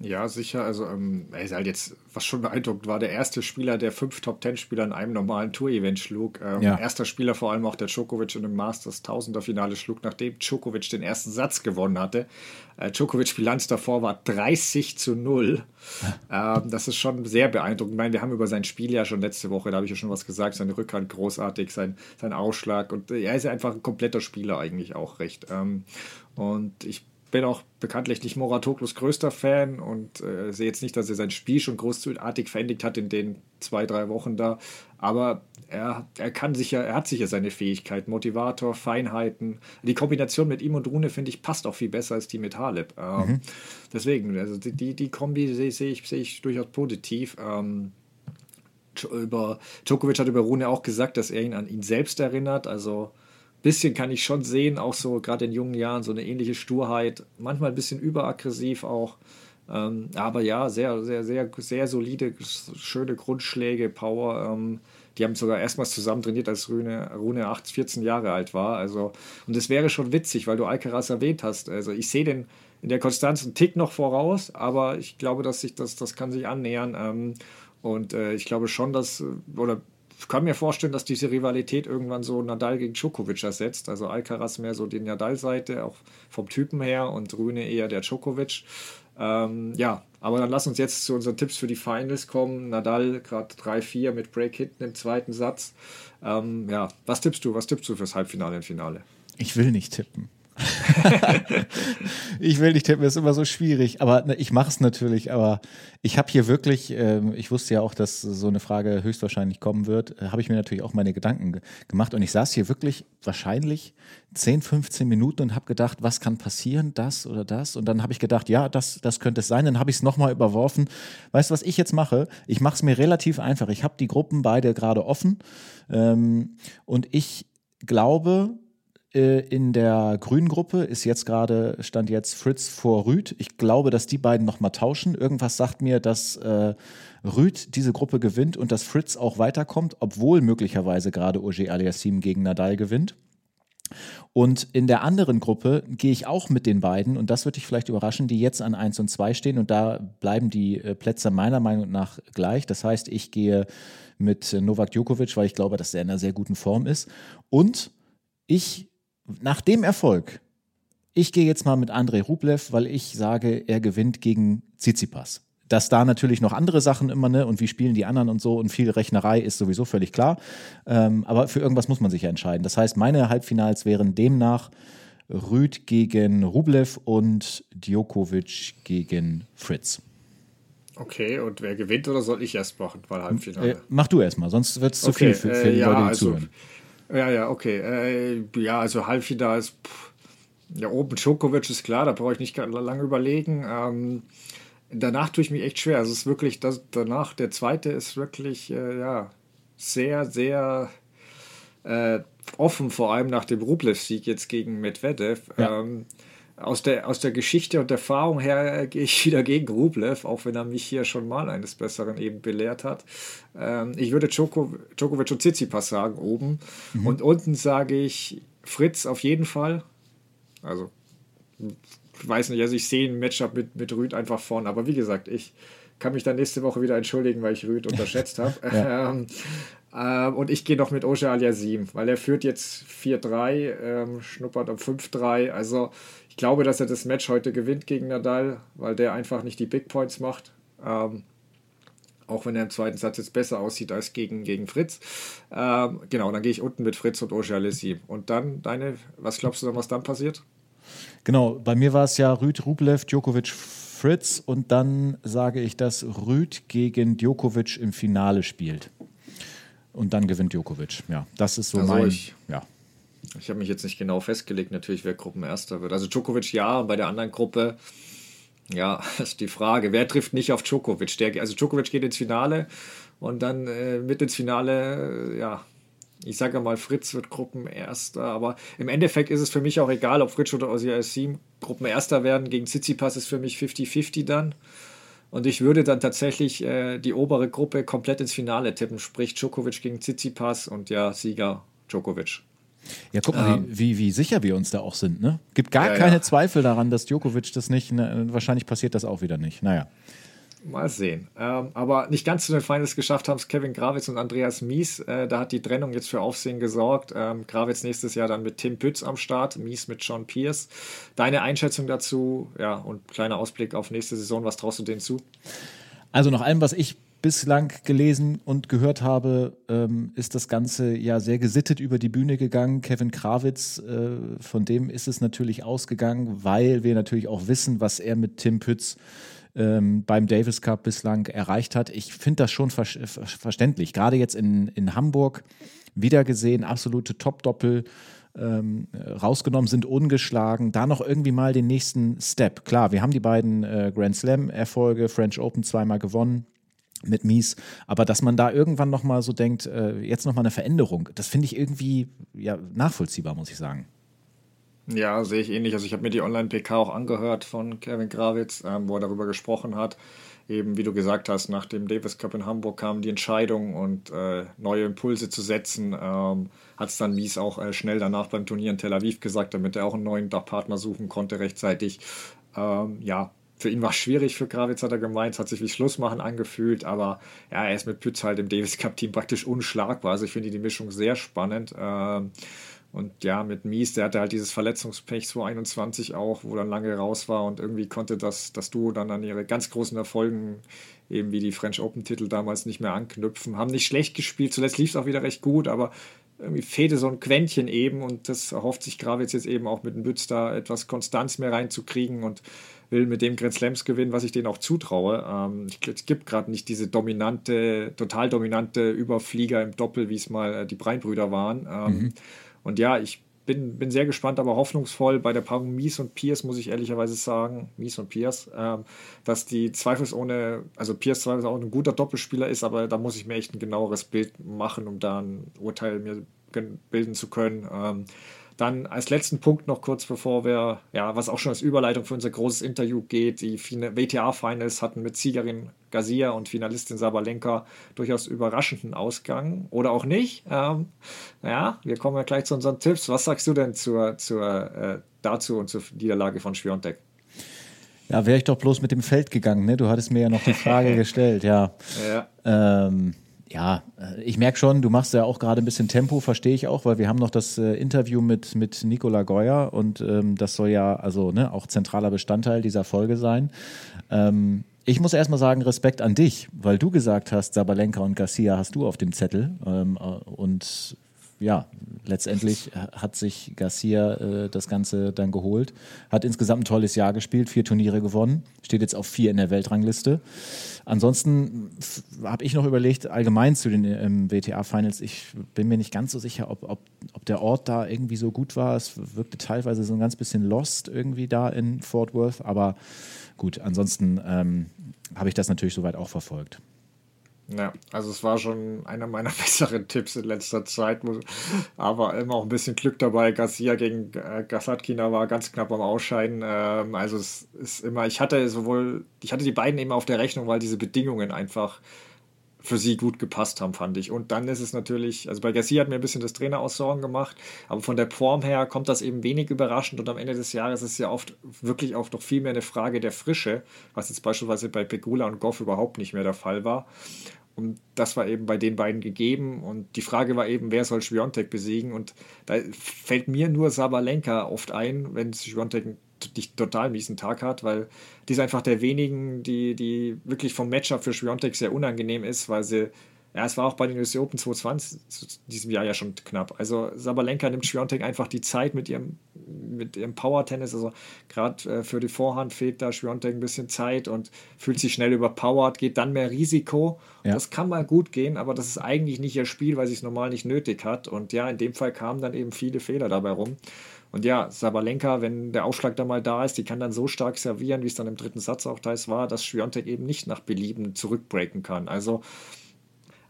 Ja, sicher. Also, ähm, er ist halt jetzt, was schon beeindruckend war, der erste Spieler, der fünf Top-Ten-Spieler in einem normalen Tour-Event schlug. Ähm, ja. Erster Spieler vor allem auch, der Djokovic in dem Masters Tausender-Finale schlug, nachdem Djokovic den ersten Satz gewonnen hatte. Äh, Djokovic Bilanz davor war 30 zu 0. ähm, das ist schon sehr beeindruckend. Ich meine, wir haben über sein Spiel ja schon letzte Woche, da habe ich ja schon was gesagt, seine Rückhand großartig, sein, sein Ausschlag und äh, er ist ja einfach ein kompletter Spieler eigentlich auch recht. Ähm, und ich bin auch bekanntlich nicht Moratoglos größter Fan und äh, sehe jetzt nicht, dass er sein Spiel schon großartig verendigt hat in den zwei, drei Wochen da. Aber er, er kann sicher, er hat sicher seine Fähigkeit, Motivator, Feinheiten. Die Kombination mit ihm und Rune, finde ich, passt auch viel besser als die mit Halep. Ähm, mhm. Deswegen, also die, die Kombi sehe seh ich, seh ich durchaus positiv. Ähm, über, Djokovic hat über Rune auch gesagt, dass er ihn an ihn selbst erinnert. Also bisschen kann ich schon sehen, auch so gerade in jungen Jahren, so eine ähnliche Sturheit, manchmal ein bisschen überaggressiv auch. Ähm, aber ja, sehr, sehr, sehr, sehr solide, schöne Grundschläge, Power. Ähm, die haben sogar erstmals zusammen trainiert, als Rune, Rune 8, 14 Jahre alt war. Also, und es wäre schon witzig, weil du Alcaraz erwähnt hast. Also ich sehe den in der Konstanz einen Tick noch voraus, aber ich glaube, dass sich das, das kann sich annähern. Ähm, und äh, ich glaube schon, dass, oder ich kann mir vorstellen, dass diese Rivalität irgendwann so Nadal gegen Djokovic ersetzt. Also Alcaraz mehr so die Nadal-Seite, auch vom Typen her und Rühne eher der Djokovic. Ähm, ja, aber dann lass uns jetzt zu unseren Tipps für die Finals kommen. Nadal gerade 3-4 mit Break hinten im zweiten Satz. Ähm, ja, was tippst du? Was tippst du fürs Halbfinale und Finale? Ich will nicht tippen. ich will nicht tippen, ist immer so schwierig. Aber ne, ich mache es natürlich. Aber ich habe hier wirklich, äh, ich wusste ja auch, dass so eine Frage höchstwahrscheinlich kommen wird, äh, habe ich mir natürlich auch meine Gedanken ge gemacht. Und ich saß hier wirklich wahrscheinlich 10, 15 Minuten und habe gedacht, was kann passieren, das oder das. Und dann habe ich gedacht, ja, das, das könnte es sein. Dann habe ich es nochmal überworfen. Weißt du, was ich jetzt mache? Ich mache es mir relativ einfach. Ich habe die Gruppen beide gerade offen. Ähm, und ich glaube, in der grünen Gruppe ist jetzt gerade, stand jetzt Fritz vor Rüd. Ich glaube, dass die beiden nochmal tauschen. Irgendwas sagt mir, dass äh, Rüd diese Gruppe gewinnt und dass Fritz auch weiterkommt, obwohl möglicherweise gerade Oje Aliassim gegen Nadal gewinnt. Und in der anderen Gruppe gehe ich auch mit den beiden, und das wird dich vielleicht überraschen, die jetzt an 1 und 2 stehen. Und da bleiben die äh, Plätze meiner Meinung nach gleich. Das heißt, ich gehe mit Novak Djokovic, weil ich glaube, dass er in einer sehr guten Form ist. Und ich nach dem Erfolg, ich gehe jetzt mal mit Andrei Rublev, weil ich sage, er gewinnt gegen Tsitsipas. Dass da natürlich noch andere Sachen immer, ne, und wie spielen die anderen und so und viel Rechnerei ist sowieso völlig klar. Ähm, aber für irgendwas muss man sich ja entscheiden. Das heißt, meine Halbfinals wären demnach Rüd gegen Rublev und Djokovic gegen Fritz. Okay, und wer gewinnt oder soll ich erst machen, weil Halbfinale? Äh, mach du erst mal, sonst wird es zu okay, viel für, für äh, die ja, Leute, die also, zuhören. Ja, ja, okay. Äh, ja, also Halbfinale ist. Pff, ja, oben Djokovic ist klar, da brauche ich nicht lange überlegen. Ähm, danach tue ich mich echt schwer. Also es ist wirklich, das, danach, der zweite ist wirklich, äh, ja, sehr, sehr äh, offen, vor allem nach dem Rublev-Sieg jetzt gegen Medvedev. Ja. Ähm, aus der, aus der Geschichte und Erfahrung her gehe ich wieder gegen Rublev, auch wenn er mich hier schon mal eines Besseren eben belehrt hat. Ähm, ich würde Djoko, Djokovic und Tsitsipas sagen oben. Mhm. Und unten sage ich Fritz auf jeden Fall. Also weiß nicht, also ich sehe ein Matchup mit, mit Rüd einfach vorne. Aber wie gesagt, ich kann mich dann nächste Woche wieder entschuldigen, weil ich Rüd unterschätzt habe. ja. ähm, ähm, und ich gehe noch mit Oja Aliasim, weil er führt jetzt 4-3, ähm, schnuppert um 5-3. Also ich glaube, dass er das Match heute gewinnt gegen Nadal, weil der einfach nicht die Big Points macht. Ähm, auch wenn er im zweiten Satz jetzt besser aussieht als gegen, gegen Fritz. Ähm, genau, dann gehe ich unten mit Fritz und Oja Aliasim. Und dann deine, was glaubst du dann, was dann passiert? Genau, bei mir war es ja Rüd, Rublev, Djokovic, Fritz und dann sage ich, dass Rüd gegen Djokovic im Finale spielt. Und dann gewinnt Djokovic. Ja, das ist so also mein. Ich, ja. Ich habe mich jetzt nicht genau festgelegt, natürlich, wer Gruppenerster wird. Also Djokovic ja, und bei der anderen Gruppe, ja, ist die Frage, wer trifft nicht auf Djokovic? Der, also Djokovic geht ins Finale und dann äh, mit ins Finale, äh, ja, ich sage mal, Fritz wird Gruppenerster, aber im Endeffekt ist es für mich auch egal, ob Fritz oder Ozzy Gruppenerster werden. Gegen Tsitsipas ist für mich 50-50 dann. Und ich würde dann tatsächlich äh, die obere Gruppe komplett ins Finale tippen, sprich Djokovic gegen Tsitsipas und ja, Sieger Djokovic. Ja, guck mal, ähm, wie, wie, sicher wir uns da auch sind. Ne? Gibt gar ja, keine ja. Zweifel daran, dass Djokovic das nicht, ne, wahrscheinlich passiert das auch wieder nicht. Naja. Mal sehen. Ähm, aber nicht ganz zu den Finals geschafft haben es Kevin Gravitz und Andreas Mies. Äh, da hat die Trennung jetzt für Aufsehen gesorgt. Ähm, Gravitz nächstes Jahr dann mit Tim Pütz am Start, Mies mit John Pierce. Deine Einschätzung dazu, ja, und kleiner Ausblick auf nächste Saison. Was traust du denen zu? Also nach allem, was ich bislang gelesen und gehört habe, ähm, ist das Ganze ja sehr gesittet über die Bühne gegangen. Kevin Krawitz, äh, von dem ist es natürlich ausgegangen, weil wir natürlich auch wissen, was er mit Tim Pütz ähm, beim Davis Cup bislang erreicht hat. Ich finde das schon ver verständlich. Gerade jetzt in, in Hamburg wieder gesehen, absolute Top-Doppel. Ähm, rausgenommen, sind ungeschlagen. Da noch irgendwie mal den nächsten Step. Klar, wir haben die beiden äh, Grand Slam-Erfolge, French Open zweimal gewonnen mit Mies, aber dass man da irgendwann noch mal so denkt, äh, jetzt noch mal eine Veränderung, das finde ich irgendwie ja, nachvollziehbar, muss ich sagen. Ja, sehe ich ähnlich. Also ich habe mir die Online-PK auch angehört von Kevin Grawitz, ähm, wo er darüber gesprochen hat. Eben, wie du gesagt hast, nach dem Davis Cup in Hamburg kam die Entscheidung und äh, neue Impulse zu setzen. Ähm, hat es dann Mies auch äh, schnell danach beim Turnier in Tel Aviv gesagt, damit er auch einen neuen Partner suchen konnte rechtzeitig. Ähm, ja, für ihn war es schwierig, für Gravitz hat er gemeint, hat sich wie Schlussmachen angefühlt, aber ja, er ist mit Pütz halt im Davis Cup Team praktisch unschlagbar. Also ich finde die Mischung sehr spannend. Ähm, und ja, mit Mies, der hatte halt dieses Verletzungspech 2021 auch, wo dann lange raus war und irgendwie konnte das, das Duo dann an ihre ganz großen Erfolgen, eben wie die French Open-Titel damals, nicht mehr anknüpfen. Haben nicht schlecht gespielt, zuletzt lief es auch wieder recht gut, aber irgendwie fehlte so ein Quäntchen eben und das erhofft sich Gravitz jetzt eben auch mit dem Bütz da etwas Konstanz mehr reinzukriegen und will mit dem Grand Slams gewinnen, was ich denen auch zutraue. Ähm, es gibt gerade nicht diese dominante, total dominante Überflieger im Doppel, wie es mal äh, die Breinbrüder waren. Ähm, mhm. Und ja, ich bin, bin sehr gespannt, aber hoffnungsvoll bei der Paarung Mies und Pierce, muss ich ehrlicherweise sagen, Mies und Pierce, ähm, dass die zweifelsohne, also Pierce zweifelsohne auch ein guter Doppelspieler ist, aber da muss ich mir echt ein genaueres Bild machen, um da ein Urteil mir bilden zu können. Ähm, dann als letzten Punkt noch kurz bevor wir, ja, was auch schon als Überleitung für unser großes Interview geht, die WTA-Finals hatten mit Siegerin Garcia und Finalistin Sabalenka durchaus überraschenden Ausgang oder auch nicht. Ähm, ja, wir kommen ja gleich zu unseren Tipps. Was sagst du denn zur, zur, äh, dazu und zur Niederlage von Schwiontek? Ja, wäre ich doch bloß mit dem Feld gegangen, ne? Du hattest mir ja noch die Frage gestellt, ja. ja. Ähm, ja, äh, ich merke schon, du machst ja auch gerade ein bisschen Tempo, verstehe ich auch, weil wir haben noch das äh, Interview mit, mit Nicola Geuer und ähm, das soll ja also ne, auch zentraler Bestandteil dieser Folge sein. Ähm, ich muss erstmal sagen, Respekt an dich, weil du gesagt hast, Sabalenka und Garcia hast du auf dem Zettel. Ähm, äh, und ja, letztendlich hat sich Garcia äh, das Ganze dann geholt. Hat insgesamt ein tolles Jahr gespielt, vier Turniere gewonnen, steht jetzt auf vier in der Weltrangliste. Ansonsten habe ich noch überlegt, allgemein zu den ähm, WTA-Finals, ich bin mir nicht ganz so sicher, ob, ob, ob der Ort da irgendwie so gut war. Es wirkte teilweise so ein ganz bisschen lost irgendwie da in Fort Worth, aber gut, ansonsten ähm, habe ich das natürlich soweit auch verfolgt. Ja, also es war schon einer meiner besseren Tipps in letzter Zeit, aber immer auch ein bisschen Glück dabei. Garcia gegen äh, Gasatkina war ganz knapp am Ausscheiden. Ähm, also es ist immer, ich hatte sowohl, ich hatte die beiden eben auf der Rechnung, weil diese Bedingungen einfach für sie gut gepasst haben, fand ich. Und dann ist es natürlich, also bei Garcia hat mir ein bisschen das Trainer aus Sorgen gemacht, aber von der Form her kommt das eben wenig überraschend und am Ende des Jahres ist es ja oft wirklich auch noch viel mehr eine Frage der Frische, was jetzt beispielsweise bei Pegula und Goff überhaupt nicht mehr der Fall war. Und das war eben bei den beiden gegeben. Und die Frage war eben, wer soll Schwiontek besiegen? Und da fällt mir nur Sabalenka oft ein, wenn Schwiontek einen total miesen Tag hat, weil die ist einfach der wenigen, die, die wirklich vom Matchup für Schwiontek sehr unangenehm ist, weil sie ja, es war auch bei den US Open 2020 diesem Jahr ja schon knapp. Also Sabalenka nimmt Schwiontek einfach die Zeit mit ihrem, mit ihrem Power-Tennis. Also gerade äh, für die Vorhand fehlt da Schwiontek ein bisschen Zeit und fühlt sich schnell überpowered, geht dann mehr Risiko. Ja. Das kann mal gut gehen, aber das ist eigentlich nicht ihr Spiel, weil sie es normal nicht nötig hat. Und ja, in dem Fall kamen dann eben viele Fehler dabei rum. Und ja, Sabalenka, wenn der Aufschlag da mal da ist, die kann dann so stark servieren, wie es dann im dritten Satz auch teils war, dass Schwiontek eben nicht nach Belieben zurückbreaken kann. Also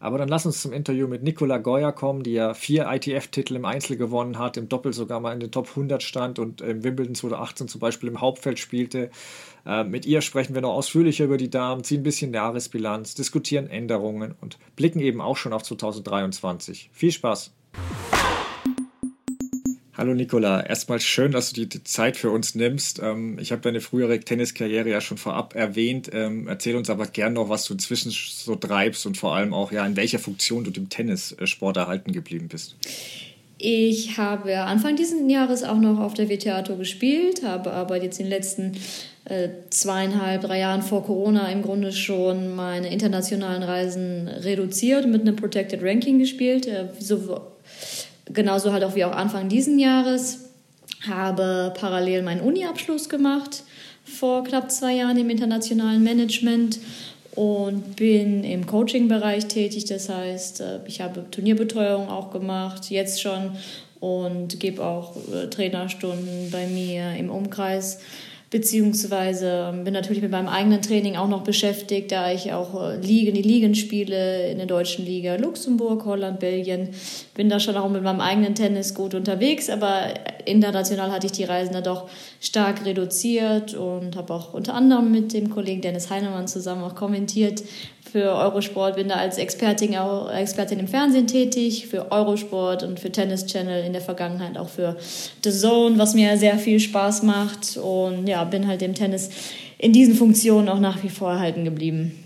aber dann lass uns zum Interview mit Nicola Goya kommen, die ja vier ITF-Titel im Einzel gewonnen hat, im Doppel sogar mal in den Top 100 stand und im Wimbledon 2018 zum Beispiel im Hauptfeld spielte. Äh, mit ihr sprechen wir noch ausführlicher über die Damen, ziehen ein bisschen Jahresbilanz, diskutieren Änderungen und blicken eben auch schon auf 2023. Viel Spaß! Hallo Nicola, erstmal schön, dass du die Zeit für uns nimmst. Ähm, ich habe deine frühere Tenniskarriere ja schon vorab erwähnt. Ähm, erzähl uns aber gern noch, was du inzwischen so treibst und vor allem auch, ja, in welcher Funktion du dem Tennissport erhalten geblieben bist. Ich habe Anfang dieses Jahres auch noch auf der WTA Tour gespielt, habe aber jetzt in den letzten äh, zweieinhalb, drei Jahren vor Corona im Grunde schon meine internationalen Reisen reduziert mit einem Protected Ranking gespielt. Äh, so genauso halt auch wie auch Anfang diesen Jahres. Habe parallel meinen Uni-Abschluss gemacht vor knapp zwei Jahren im internationalen Management und bin im Coaching-Bereich tätig. Das heißt, äh, ich habe Turnierbetreuung auch gemacht, jetzt schon und gebe auch äh, Trainerstunden bei mir im Umkreis beziehungsweise bin natürlich mit meinem eigenen Training auch noch beschäftigt, da ich auch äh, Ligen, die Ligen spiele in der deutschen Liga, Luxemburg, Holland, Belgien. Bin da schon auch mit meinem eigenen Tennis gut unterwegs, aber international hatte ich die Reisen da doch stark reduziert und habe auch unter anderem mit dem Kollegen Dennis Heinemann zusammen auch kommentiert, für Eurosport, bin da als Expertin, Expertin im Fernsehen tätig, für Eurosport und für Tennis Channel in der Vergangenheit auch für The Zone, was mir sehr viel Spaß macht und ja, bin halt dem Tennis in diesen Funktionen auch nach wie vor erhalten geblieben.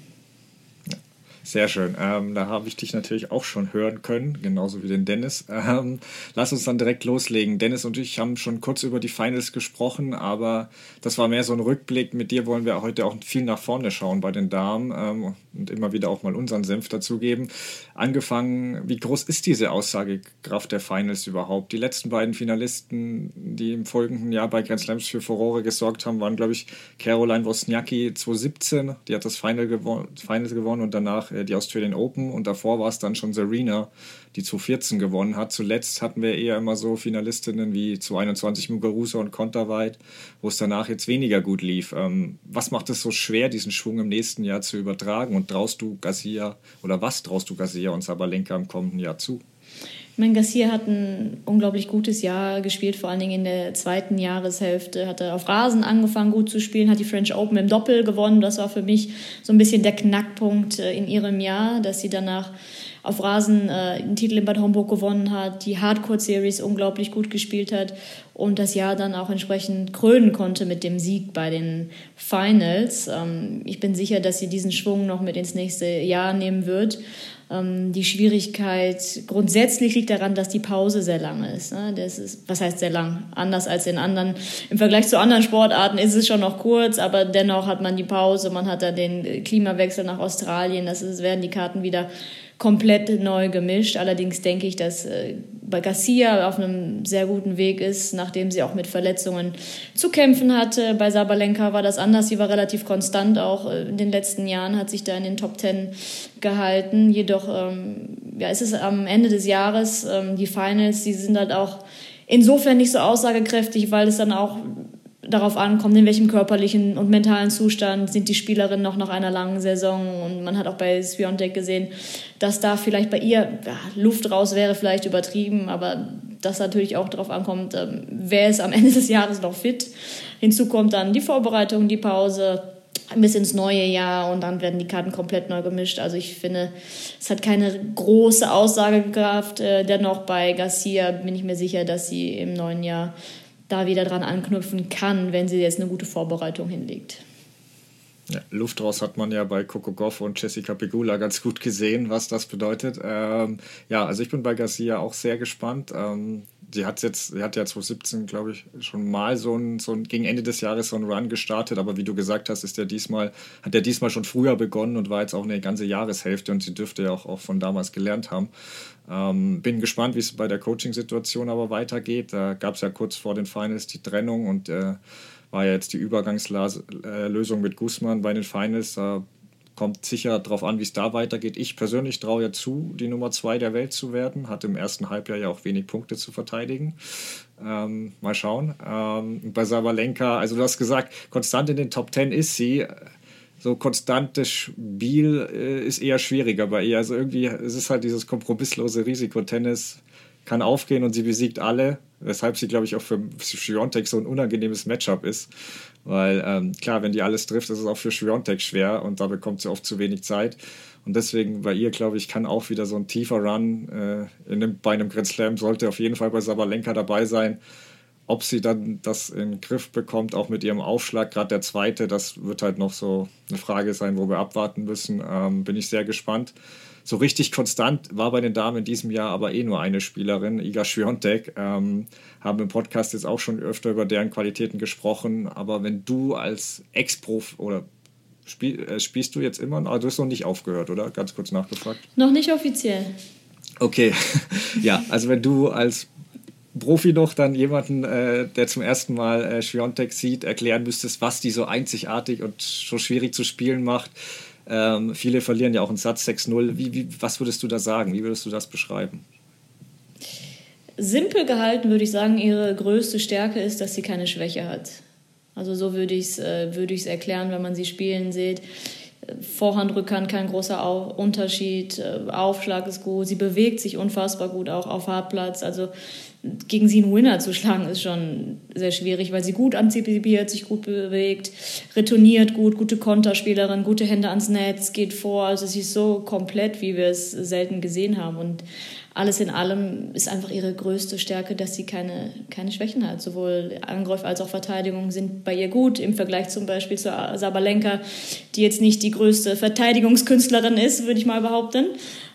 Sehr schön. Ähm, da habe ich dich natürlich auch schon hören können, genauso wie den Dennis. Ähm, lass uns dann direkt loslegen. Dennis und ich haben schon kurz über die Finals gesprochen, aber das war mehr so ein Rückblick. Mit dir wollen wir heute auch viel nach vorne schauen bei den Damen ähm, und immer wieder auch mal unseren Senf dazugeben. Angefangen, wie groß ist diese Aussagekraft der Finals überhaupt? Die letzten beiden Finalisten, die im folgenden Jahr bei Grand Slams für Furore gesorgt haben, waren, glaube ich, Caroline Wozniacki 2017. Die hat das Final gewonnen, Finals gewonnen und danach die Australian Open und davor war es dann schon Serena, die 2014 gewonnen hat. Zuletzt hatten wir eher immer so Finalistinnen wie 2021 Muguruza und Konterweit, wo es danach jetzt weniger gut lief. Ähm, was macht es so schwer, diesen Schwung im nächsten Jahr zu übertragen und traust du Garcia oder was traust du Garcia und Sabalenka im kommenden Jahr zu? Garcia hat ein unglaublich gutes Jahr gespielt, vor allen Dingen in der zweiten Jahreshälfte. Hat er auf Rasen angefangen gut zu spielen, hat die French Open im Doppel gewonnen. Das war für mich so ein bisschen der Knackpunkt äh, in ihrem Jahr, dass sie danach auf Rasen äh, einen Titel in Bad Homburg gewonnen hat, die Hardcore Series unglaublich gut gespielt hat und das Jahr dann auch entsprechend krönen konnte mit dem Sieg bei den Finals. Ähm, ich bin sicher, dass sie diesen Schwung noch mit ins nächste Jahr nehmen wird. Ähm, die Schwierigkeit grundsätzlich liegt daran, dass die Pause sehr lang ist. Ne? Das ist, was heißt sehr lang? Anders als in anderen, im Vergleich zu anderen Sportarten ist es schon noch kurz, aber dennoch hat man die Pause, man hat da den Klimawechsel nach Australien, das ist, werden die Karten wieder komplett neu gemischt. Allerdings denke ich, dass äh, bei Garcia auf einem sehr guten Weg ist, nachdem sie auch mit Verletzungen zu kämpfen hatte. Bei Sabalenka war das anders. Sie war relativ konstant auch in den letzten Jahren, hat sich da in den Top Ten gehalten. Jedoch ähm, ja, ist es am Ende des Jahres, ähm, die Finals, die sind halt auch insofern nicht so aussagekräftig, weil es dann auch darauf ankommt, in welchem körperlichen und mentalen Zustand sind die Spielerinnen noch nach einer langen Saison. Und man hat auch bei Sviontek gesehen, dass da vielleicht bei ihr ja, Luft raus wäre, vielleicht übertrieben, aber dass natürlich auch darauf ankommt, ähm, wer ist am Ende des Jahres noch fit. Hinzu kommt dann die Vorbereitung, die Pause. bis ins neue Jahr und dann werden die Karten komplett neu gemischt. Also ich finde, es hat keine große Aussagekraft. Äh, dennoch bei Garcia bin ich mir sicher, dass sie im neuen Jahr da wieder dran anknüpfen kann, wenn sie jetzt eine gute Vorbereitung hinlegt. Ja, Luft raus hat man ja bei Coco Goff und Jessica Pegula ganz gut gesehen, was das bedeutet. Ähm, ja, also ich bin bei Garcia auch sehr gespannt. Ähm, sie hat jetzt, sie hat ja 2017, glaube ich, schon mal so ein, so ein, gegen Ende des Jahres so einen Run gestartet, aber wie du gesagt hast, ist der diesmal, hat der diesmal schon früher begonnen und war jetzt auch eine ganze Jahreshälfte und sie dürfte ja auch, auch von damals gelernt haben. Ähm, bin gespannt, wie es bei der Coaching-Situation aber weitergeht. Da gab es ja kurz vor den Finals die Trennung und äh, war ja jetzt die Übergangslösung mit Guzman bei den Finals. Da kommt sicher darauf an, wie es da weitergeht. Ich persönlich traue ja zu, die Nummer zwei der Welt zu werden. Hat im ersten Halbjahr ja auch wenig Punkte zu verteidigen. Ähm, mal schauen. Ähm, bei Sabalenka, also du hast gesagt, konstant in den Top Ten ist sie. So konstantes Spiel äh, ist eher schwieriger bei ihr. Also irgendwie es ist halt dieses kompromisslose Risikotennis kann aufgehen und sie besiegt alle, weshalb sie, glaube ich, auch für Schwiontek so ein unangenehmes Matchup ist. Weil ähm, klar, wenn die alles trifft, ist es auch für Schwiontek schwer und da bekommt sie oft zu wenig Zeit. Und deswegen bei ihr, glaube ich, kann auch wieder so ein tiefer Run äh, in einem, bei einem Grand Slam sollte auf jeden Fall bei Sabalenka dabei sein. Ob sie dann das in den Griff bekommt, auch mit ihrem Aufschlag, gerade der zweite, das wird halt noch so eine Frage sein, wo wir abwarten müssen. Ähm, bin ich sehr gespannt so richtig konstant war bei den Damen in diesem Jahr aber eh nur eine Spielerin, Iga Świątek. Ähm, haben im Podcast jetzt auch schon öfter über deren Qualitäten gesprochen. Aber wenn du als Ex-Prof oder spiel, äh, spielst du jetzt immer, aber du hast noch nicht aufgehört, oder? Ganz kurz nachgefragt. Noch nicht offiziell. Okay, ja, also wenn du als Profi noch dann jemanden, äh, der zum ersten Mal äh, Schwiontek sieht, erklären müsstest, was die so einzigartig und so schwierig zu spielen macht, ähm, viele verlieren ja auch einen Satz 6-0. Wie, wie, was würdest du da sagen? Wie würdest du das beschreiben? Simpel gehalten würde ich sagen, ihre größte Stärke ist, dass sie keine Schwäche hat. Also so würde ich es äh, erklären, wenn man sie spielen sieht. Vorhand, Rückhand kein großer Unterschied. Äh, Aufschlag ist gut. Sie bewegt sich unfassbar gut auch auf Hartplatz. Also gegen sie einen Winner zu schlagen, ist schon sehr schwierig, weil sie gut antizipiert, sich gut bewegt, retourniert gut, gute Konterspielerin, gute Hände ans Netz, geht vor. Also sie ist so komplett, wie wir es selten gesehen haben. Und alles in allem ist einfach ihre größte Stärke, dass sie keine, keine Schwächen hat. Sowohl Angriff als auch Verteidigung sind bei ihr gut im Vergleich zum Beispiel zu Sabalenka, die jetzt nicht die größte Verteidigungskünstlerin ist, würde ich mal behaupten.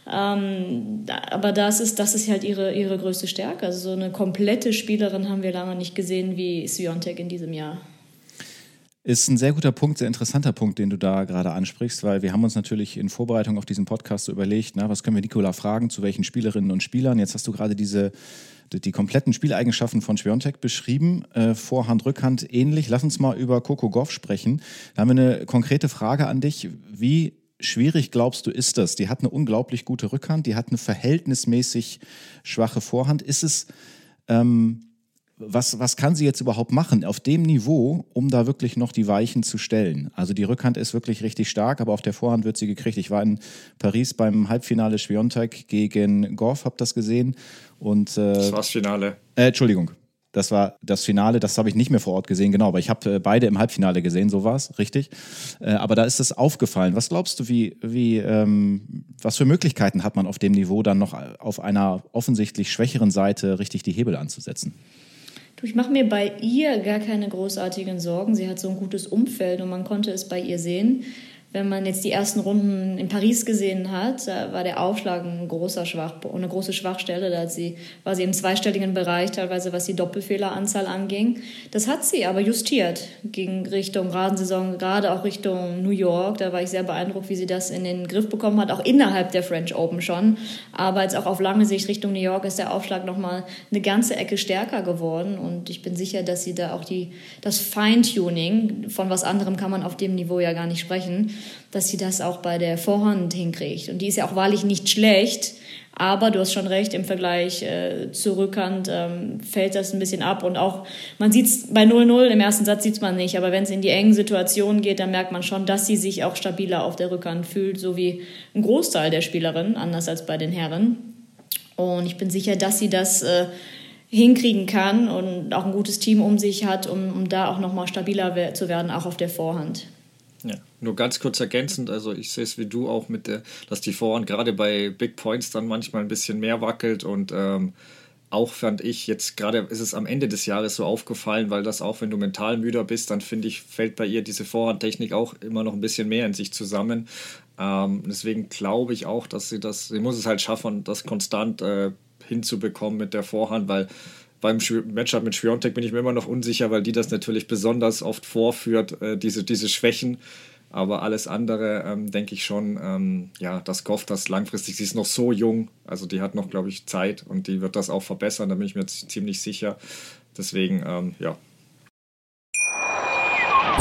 Ähm, aber das ist, das ist halt ihre, ihre größte Stärke. Also so eine komplette Spielerin haben wir lange nicht gesehen wie Siontek in diesem Jahr. Ist ein sehr guter Punkt, sehr interessanter Punkt, den du da gerade ansprichst, weil wir haben uns natürlich in Vorbereitung auf diesen Podcast so überlegt, na, was können wir Nikola fragen, zu welchen Spielerinnen und Spielern. Jetzt hast du gerade diese die kompletten Spieleigenschaften von Schwiontek beschrieben, äh, Vorhand, Rückhand ähnlich. Lass uns mal über Coco Goff sprechen. Da haben wir eine konkrete Frage an dich. Wie schwierig glaubst du, ist das? Die hat eine unglaublich gute Rückhand, die hat eine verhältnismäßig schwache Vorhand. Ist es, ähm, was, was kann sie jetzt überhaupt machen auf dem Niveau, um da wirklich noch die Weichen zu stellen? Also die Rückhand ist wirklich richtig stark, aber auf der Vorhand wird sie gekriegt. Ich war in Paris beim Halbfinale Schwiontek gegen Goff, hab das gesehen. Und, äh, das war's Finale. Äh, Entschuldigung, das war das Finale, das habe ich nicht mehr vor Ort gesehen, genau, aber ich habe äh, beide im Halbfinale gesehen, so war es, richtig. Äh, aber da ist es aufgefallen. Was glaubst du, wie, wie, ähm, was für Möglichkeiten hat man auf dem Niveau dann noch auf einer offensichtlich schwächeren Seite richtig die Hebel anzusetzen? Ich mache mir bei ihr gar keine großartigen Sorgen. Sie hat so ein gutes Umfeld und man konnte es bei ihr sehen wenn man jetzt die ersten Runden in Paris gesehen hat, da war der Aufschlag ein großer Schwach, eine große Schwachstelle. Da hat sie, war sie im zweistelligen Bereich, teilweise was die Doppelfehleranzahl anging. Das hat sie aber justiert gegen Richtung Rasensaison, gerade auch Richtung New York. Da war ich sehr beeindruckt, wie sie das in den Griff bekommen hat, auch innerhalb der French Open schon. Aber jetzt auch auf lange Sicht Richtung New York ist der Aufschlag nochmal eine ganze Ecke stärker geworden. Und ich bin sicher, dass sie da auch die, das Feintuning, von was anderem kann man auf dem Niveau ja gar nicht sprechen, dass sie das auch bei der Vorhand hinkriegt. Und die ist ja auch wahrlich nicht schlecht, aber du hast schon recht, im Vergleich äh, zur Rückhand ähm, fällt das ein bisschen ab. Und auch, man sieht es bei 0-0, im ersten Satz sieht man nicht, aber wenn es in die engen Situationen geht, dann merkt man schon, dass sie sich auch stabiler auf der Rückhand fühlt, so wie ein Großteil der Spielerinnen, anders als bei den Herren. Und ich bin sicher, dass sie das äh, hinkriegen kann und auch ein gutes Team um sich hat, um, um da auch nochmal stabiler zu werden, auch auf der Vorhand. Nur ganz kurz ergänzend, also ich sehe es wie du auch mit der, dass die Vorhand gerade bei Big Points dann manchmal ein bisschen mehr wackelt und ähm, auch fand ich jetzt gerade ist es am Ende des Jahres so aufgefallen, weil das auch wenn du mental müder bist, dann finde ich fällt bei ihr diese Vorhandtechnik auch immer noch ein bisschen mehr in sich zusammen. Ähm, deswegen glaube ich auch, dass sie das, sie muss es halt schaffen, das konstant äh, hinzubekommen mit der Vorhand, weil beim Matchup mit Schwiontek bin ich mir immer noch unsicher, weil die das natürlich besonders oft vorführt, äh, diese, diese Schwächen. Aber alles andere ähm, denke ich schon, ähm, ja, dass Goff das langfristig, sie ist noch so jung, also die hat noch, glaube ich, Zeit und die wird das auch verbessern, da bin ich mir ziemlich sicher. Deswegen, ähm, ja,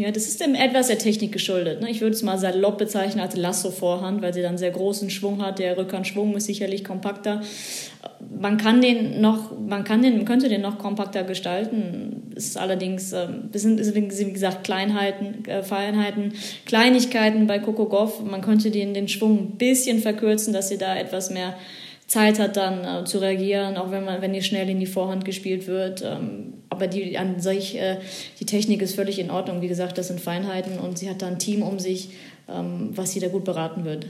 Ja, das ist dem etwas der Technik geschuldet. Ne? Ich würde es mal salopp bezeichnen als Lasso-Vorhand, weil sie dann sehr großen Schwung hat. Der Rückhandschwung ist sicherlich kompakter. Man kann den noch, man kann den, könnte den noch kompakter gestalten. Ist allerdings, das sind, ist, wie gesagt, Kleinheiten, äh, Feinheiten, Kleinigkeiten bei Coco Goff. Man könnte den, den Schwung ein bisschen verkürzen, dass sie da etwas mehr Zeit hat dann äh, zu reagieren, auch wenn man, wenn die schnell in die Vorhand gespielt wird. Ähm, aber die an sich, äh, die Technik ist völlig in Ordnung. Wie gesagt, das sind Feinheiten und sie hat da ein Team um sich, ähm, was sie da gut beraten wird.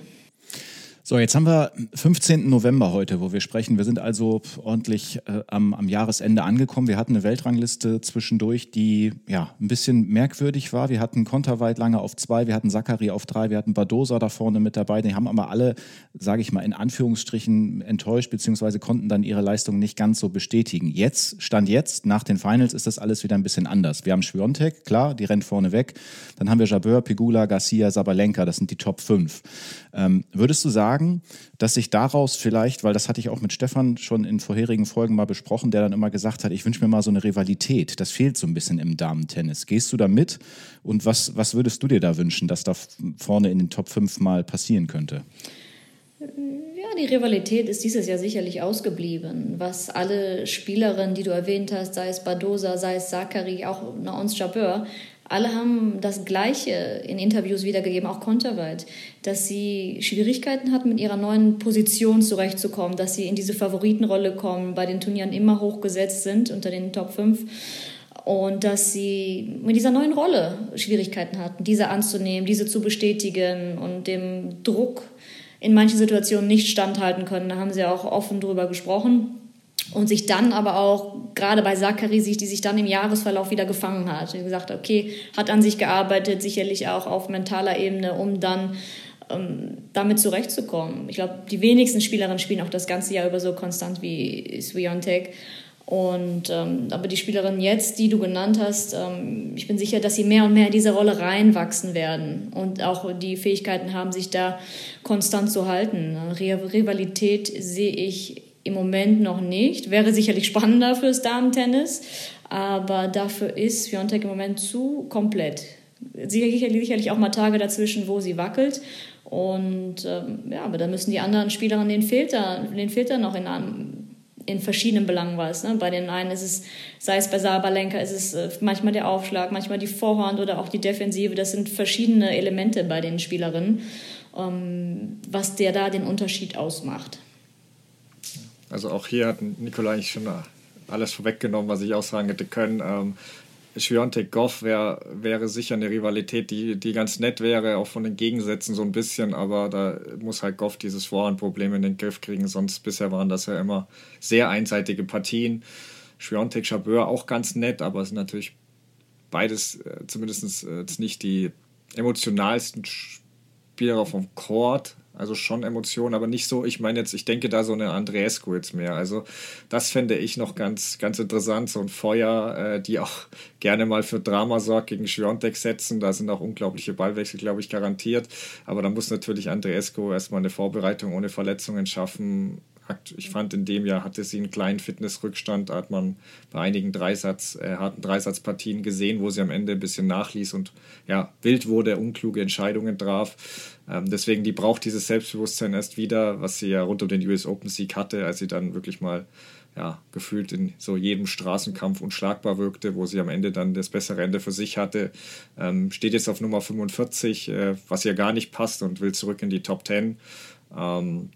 So, jetzt haben wir 15. November heute, wo wir sprechen. Wir sind also ordentlich äh, am, am, Jahresende angekommen. Wir hatten eine Weltrangliste zwischendurch, die ja ein bisschen merkwürdig war. Wir hatten Konterweit lange auf zwei, wir hatten Zachary auf drei, wir hatten Badosa da vorne mit dabei. Die haben aber alle, sage ich mal, in Anführungsstrichen enttäuscht, beziehungsweise konnten dann ihre Leistung nicht ganz so bestätigen. Jetzt, Stand jetzt, nach den Finals ist das alles wieder ein bisschen anders. Wir haben Schwiontek, klar, die rennt vorne weg. Dann haben wir Jabeur, Pegula, Garcia, Sabalenka, das sind die Top 5. Ähm, würdest du sagen, dass sich daraus vielleicht, weil das hatte ich auch mit Stefan schon in vorherigen Folgen mal besprochen, der dann immer gesagt hat, ich wünsche mir mal so eine Rivalität. Das fehlt so ein bisschen im Damentennis. Gehst du da mit? Und was, was würdest du dir da wünschen, dass da vorne in den Top 5 mal passieren könnte? Ja, die Rivalität ist dieses Jahr sicherlich ausgeblieben. Was alle Spielerinnen, die du erwähnt hast, sei es Badosa, sei es Sakari, auch Naons Jabeur, alle haben das Gleiche in Interviews wiedergegeben, auch Konterweit, dass sie Schwierigkeiten hatten, mit ihrer neuen Position zurechtzukommen, dass sie in diese Favoritenrolle kommen, bei den Turnieren immer hochgesetzt sind unter den Top 5 und dass sie mit dieser neuen Rolle Schwierigkeiten hatten, diese anzunehmen, diese zu bestätigen und dem Druck in manchen Situationen nicht standhalten können. Da haben sie auch offen drüber gesprochen und sich dann aber auch, gerade bei Zachary, sich, die sich dann im Jahresverlauf wieder gefangen hat. Wie gesagt, okay, hat an sich gearbeitet, sicherlich auch auf mentaler Ebene, um dann ähm, damit zurechtzukommen. Ich glaube, die wenigsten Spielerinnen spielen auch das ganze Jahr über so konstant wie Sviontek. Und ähm, aber die Spielerinnen jetzt, die du genannt hast, ähm, ich bin sicher, dass sie mehr und mehr in diese Rolle reinwachsen werden und auch die Fähigkeiten haben, sich da konstant zu halten. Rivalität sehe ich im Moment noch nicht. Wäre sicherlich spannender fürs Damen-Tennis, aber dafür ist Fiontek im Moment zu komplett. Sicherlich, sicherlich auch mal Tage dazwischen, wo sie wackelt. Und ähm, ja, aber da müssen die anderen Spielerinnen den Filter, den Filter noch in, in verschiedenen Belangen was. Ne? Bei den einen ist es, sei es bei Sabalenka, ist es äh, manchmal der Aufschlag, manchmal die Vorhand oder auch die Defensive. Das sind verschiedene Elemente bei den Spielerinnen, ähm, was der da den Unterschied ausmacht. Also auch hier hat Nikola eigentlich schon alles vorweggenommen, was ich auch sagen hätte können. Ähm, Schwiontek Goff wär, wäre sicher eine Rivalität, die, die ganz nett wäre, auch von den Gegensätzen so ein bisschen, aber da muss halt Goff dieses Vorhandproblem in den Griff kriegen, sonst bisher waren das ja immer sehr einseitige Partien. Schwiontek Chabeur auch ganz nett, aber es sind natürlich beides äh, zumindest äh, nicht die emotionalsten Spieler vom Court, Also schon Emotionen, aber nicht so, ich meine jetzt, ich denke da so eine Andreescu jetzt mehr. Also das fände ich noch ganz, ganz interessant, so ein Feuer, äh, die auch gerne mal für Drama sorgt, gegen Schwiontek setzen. Da sind auch unglaubliche Ballwechsel, glaube ich, garantiert. Aber da muss natürlich Andreescu erstmal eine Vorbereitung ohne Verletzungen schaffen ich fand, in dem Jahr hatte sie einen kleinen Fitnessrückstand. Da hat man bei einigen Dreisatz, äh, harten Dreisatzpartien gesehen, wo sie am Ende ein bisschen nachließ und ja, wild wurde, unkluge Entscheidungen traf. Ähm, deswegen, die braucht dieses Selbstbewusstsein erst wieder, was sie ja rund um den US Open Sieg hatte, als sie dann wirklich mal ja, gefühlt in so jedem Straßenkampf unschlagbar wirkte, wo sie am Ende dann das bessere Ende für sich hatte. Ähm, steht jetzt auf Nummer 45, äh, was ihr gar nicht passt und will zurück in die Top 10. Ähm,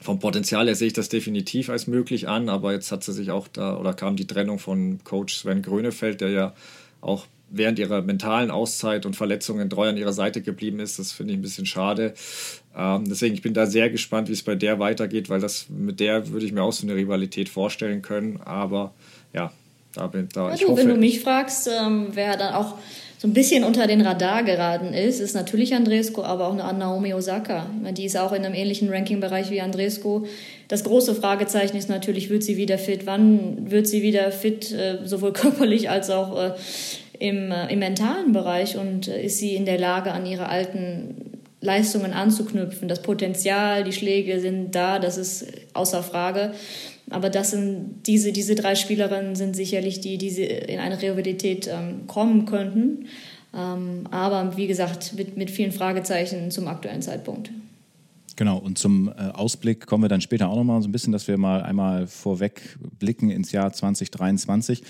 vom Potenzial her sehe ich das definitiv als möglich an, aber jetzt hat sie sich auch da oder kam die Trennung von Coach Sven Grönefeld, der ja auch während ihrer mentalen Auszeit und Verletzungen treu an ihrer Seite geblieben ist. Das finde ich ein bisschen schade. Ähm, deswegen, ich bin da sehr gespannt, wie es bei der weitergeht, weil das mit der würde ich mir auch so eine Rivalität vorstellen können. Aber ja, da bin da. Ja, ich hoffe, wenn du mich fragst, ähm, wer dann auch so ein bisschen unter den Radar geraten ist, ist natürlich Andresko, aber auch eine Naomi Osaka. Die ist auch in einem ähnlichen Rankingbereich wie Andresko. Das große Fragezeichen ist natürlich, wird sie wieder fit? Wann wird sie wieder fit, äh, sowohl körperlich als auch äh, im, äh, im mentalen Bereich? Und ist sie in der Lage, an ihre alten Leistungen anzuknüpfen? Das Potenzial, die Schläge sind da, das ist außer Frage. Aber das sind diese, diese drei Spielerinnen sind sicherlich die, die in eine Rivalität ähm, kommen könnten. Ähm, aber wie gesagt, mit, mit vielen Fragezeichen zum aktuellen Zeitpunkt. Genau, und zum äh, Ausblick kommen wir dann später auch nochmal so ein bisschen, dass wir mal einmal vorweg blicken ins Jahr 2023.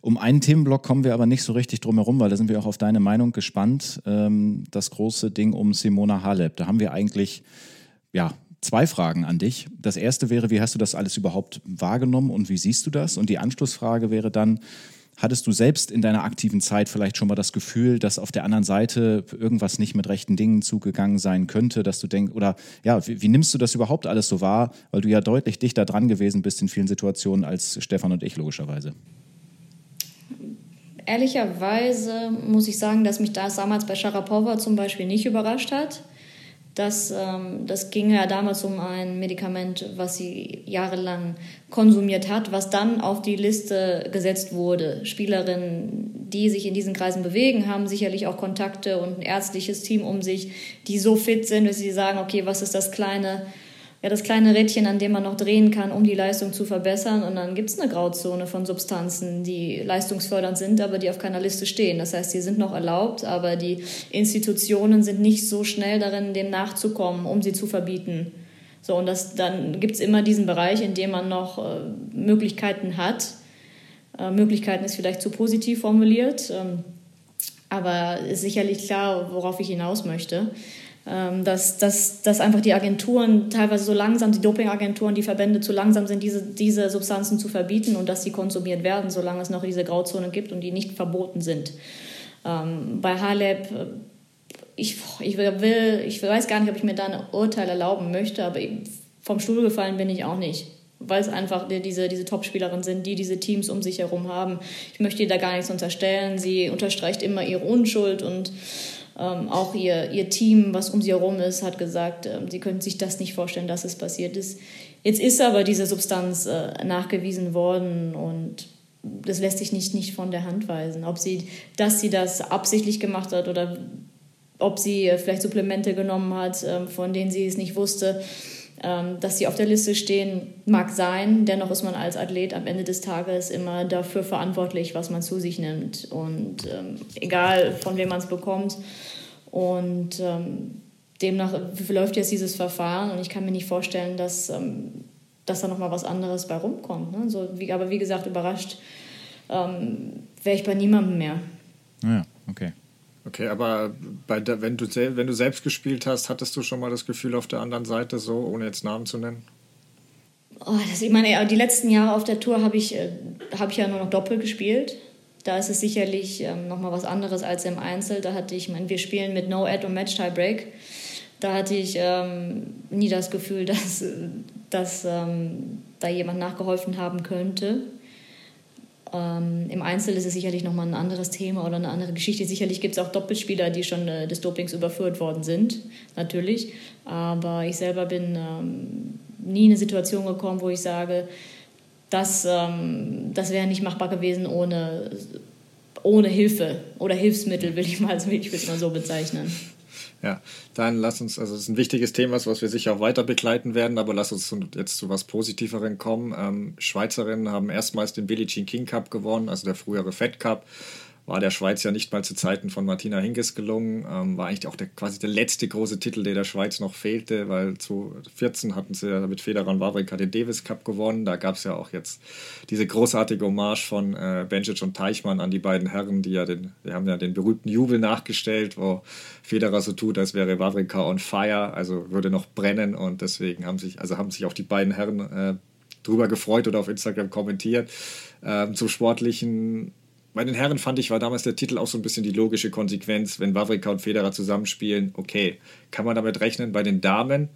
Um einen Themenblock kommen wir aber nicht so richtig drum herum, weil da sind wir auch auf deine Meinung gespannt. Ähm, das große Ding um Simona Halep. Da haben wir eigentlich ja, zwei Fragen an dich. Das erste wäre, wie hast du das alles überhaupt wahrgenommen und wie siehst du das? Und die Anschlussfrage wäre dann, hattest du selbst in deiner aktiven Zeit vielleicht schon mal das Gefühl, dass auf der anderen Seite irgendwas nicht mit rechten Dingen zugegangen sein könnte, dass du denkst, oder ja, wie, wie nimmst du das überhaupt alles so wahr, weil du ja deutlich dichter dran gewesen bist in vielen Situationen als Stefan und ich logischerweise? Ehrlicherweise muss ich sagen, dass mich das damals bei Sharapova zum Beispiel nicht überrascht hat. Das, ähm, das ging ja damals um ein Medikament, was sie jahrelang konsumiert hat, was dann auf die Liste gesetzt wurde. Spielerinnen, die sich in diesen Kreisen bewegen, haben sicherlich auch Kontakte und ein ärztliches Team um sich, die so fit sind, dass sie sagen, okay, was ist das kleine ja, das kleine Rädchen, an dem man noch drehen kann, um die Leistung zu verbessern. Und dann gibt es eine Grauzone von Substanzen, die leistungsfördernd sind, aber die auf keiner Liste stehen. Das heißt, die sind noch erlaubt, aber die Institutionen sind nicht so schnell darin, dem nachzukommen, um sie zu verbieten. So, und das, dann gibt es immer diesen Bereich, in dem man noch äh, Möglichkeiten hat. Äh, Möglichkeiten ist vielleicht zu positiv formuliert, ähm, aber ist sicherlich klar, worauf ich hinaus möchte. Ähm, dass, dass, dass einfach die Agenturen teilweise so langsam, die Dopingagenturen, die Verbände zu langsam sind, diese, diese Substanzen zu verbieten und dass sie konsumiert werden, solange es noch diese Grauzone gibt und die nicht verboten sind. Ähm, bei Haleb, äh, ich, ich, will, ich weiß gar nicht, ob ich mir da ein Urteil erlauben möchte, aber vom Stuhl gefallen bin ich auch nicht weil es einfach diese, diese Top-Spielerinnen sind, die diese Teams um sich herum haben. Ich möchte ihr da gar nichts unterstellen. Sie unterstreicht immer ihre Unschuld und ähm, auch ihr, ihr Team, was um sie herum ist, hat gesagt, ähm, sie könnten sich das nicht vorstellen, dass es passiert ist. Jetzt ist aber diese Substanz äh, nachgewiesen worden und das lässt sich nicht, nicht von der Hand weisen. Ob sie, dass sie das absichtlich gemacht hat oder ob sie äh, vielleicht Supplemente genommen hat, äh, von denen sie es nicht wusste, ähm, dass sie auf der Liste stehen, mag sein. Dennoch ist man als Athlet am Ende des Tages immer dafür verantwortlich, was man zu sich nimmt. Und ähm, egal, von wem man es bekommt. Und ähm, demnach läuft jetzt dieses Verfahren und ich kann mir nicht vorstellen, dass, ähm, dass da nochmal was anderes bei rumkommt. Ne? So, wie, aber wie gesagt, überrascht ähm, wäre ich bei niemandem mehr. Ja, okay. Okay, aber der, wenn, du, wenn du selbst gespielt hast, hattest du schon mal das Gefühl auf der anderen Seite so, ohne jetzt Namen zu nennen? Oh, das, ich meine, die letzten Jahre auf der Tour habe ich, äh, hab ich ja nur noch Doppel gespielt. Da ist es sicherlich ähm, nochmal was anderes als im Einzel. Da hatte ich, meine, wir spielen mit No-Ad und Match-Tie-Break. Da hatte ich ähm, nie das Gefühl, dass, dass ähm, da jemand nachgeholfen haben könnte. Ähm, Im Einzel ist es sicherlich nochmal ein anderes Thema oder eine andere Geschichte. Sicherlich gibt es auch Doppelspieler, die schon äh, des Dopings überführt worden sind, natürlich. Aber ich selber bin ähm, nie in eine Situation gekommen, wo ich sage, das, ähm, das wäre nicht machbar gewesen ohne, ohne Hilfe oder Hilfsmittel, will ich mal, ich will es mal so bezeichnen. Ja, dann lass uns, also es ist ein wichtiges Thema, was wir sicher auch weiter begleiten werden, aber lass uns jetzt zu was Positiveren kommen. Ähm, Schweizerinnen haben erstmals den Billie Jean King Cup gewonnen, also der frühere Fed Cup war der Schweiz ja nicht mal zu Zeiten von Martina Hingis gelungen. Ähm, war eigentlich auch der, quasi der letzte große Titel, der der Schweiz noch fehlte, weil 2014 hatten sie ja mit Federer und Wawrinka den Davis Cup gewonnen. Da gab es ja auch jetzt diese großartige Hommage von äh, Benjic und Teichmann an die beiden Herren, die ja den, die haben ja den berühmten Jubel nachgestellt, wo Federer so tut, als wäre Wawrinka on fire, also würde noch brennen und deswegen haben sich, also haben sich auch die beiden Herren äh, drüber gefreut oder auf Instagram kommentiert. Ähm, zum sportlichen bei den Herren fand ich, war damals der Titel auch so ein bisschen die logische Konsequenz, wenn Wawrika und Federer zusammenspielen. Okay, kann man damit rechnen. Bei den Damen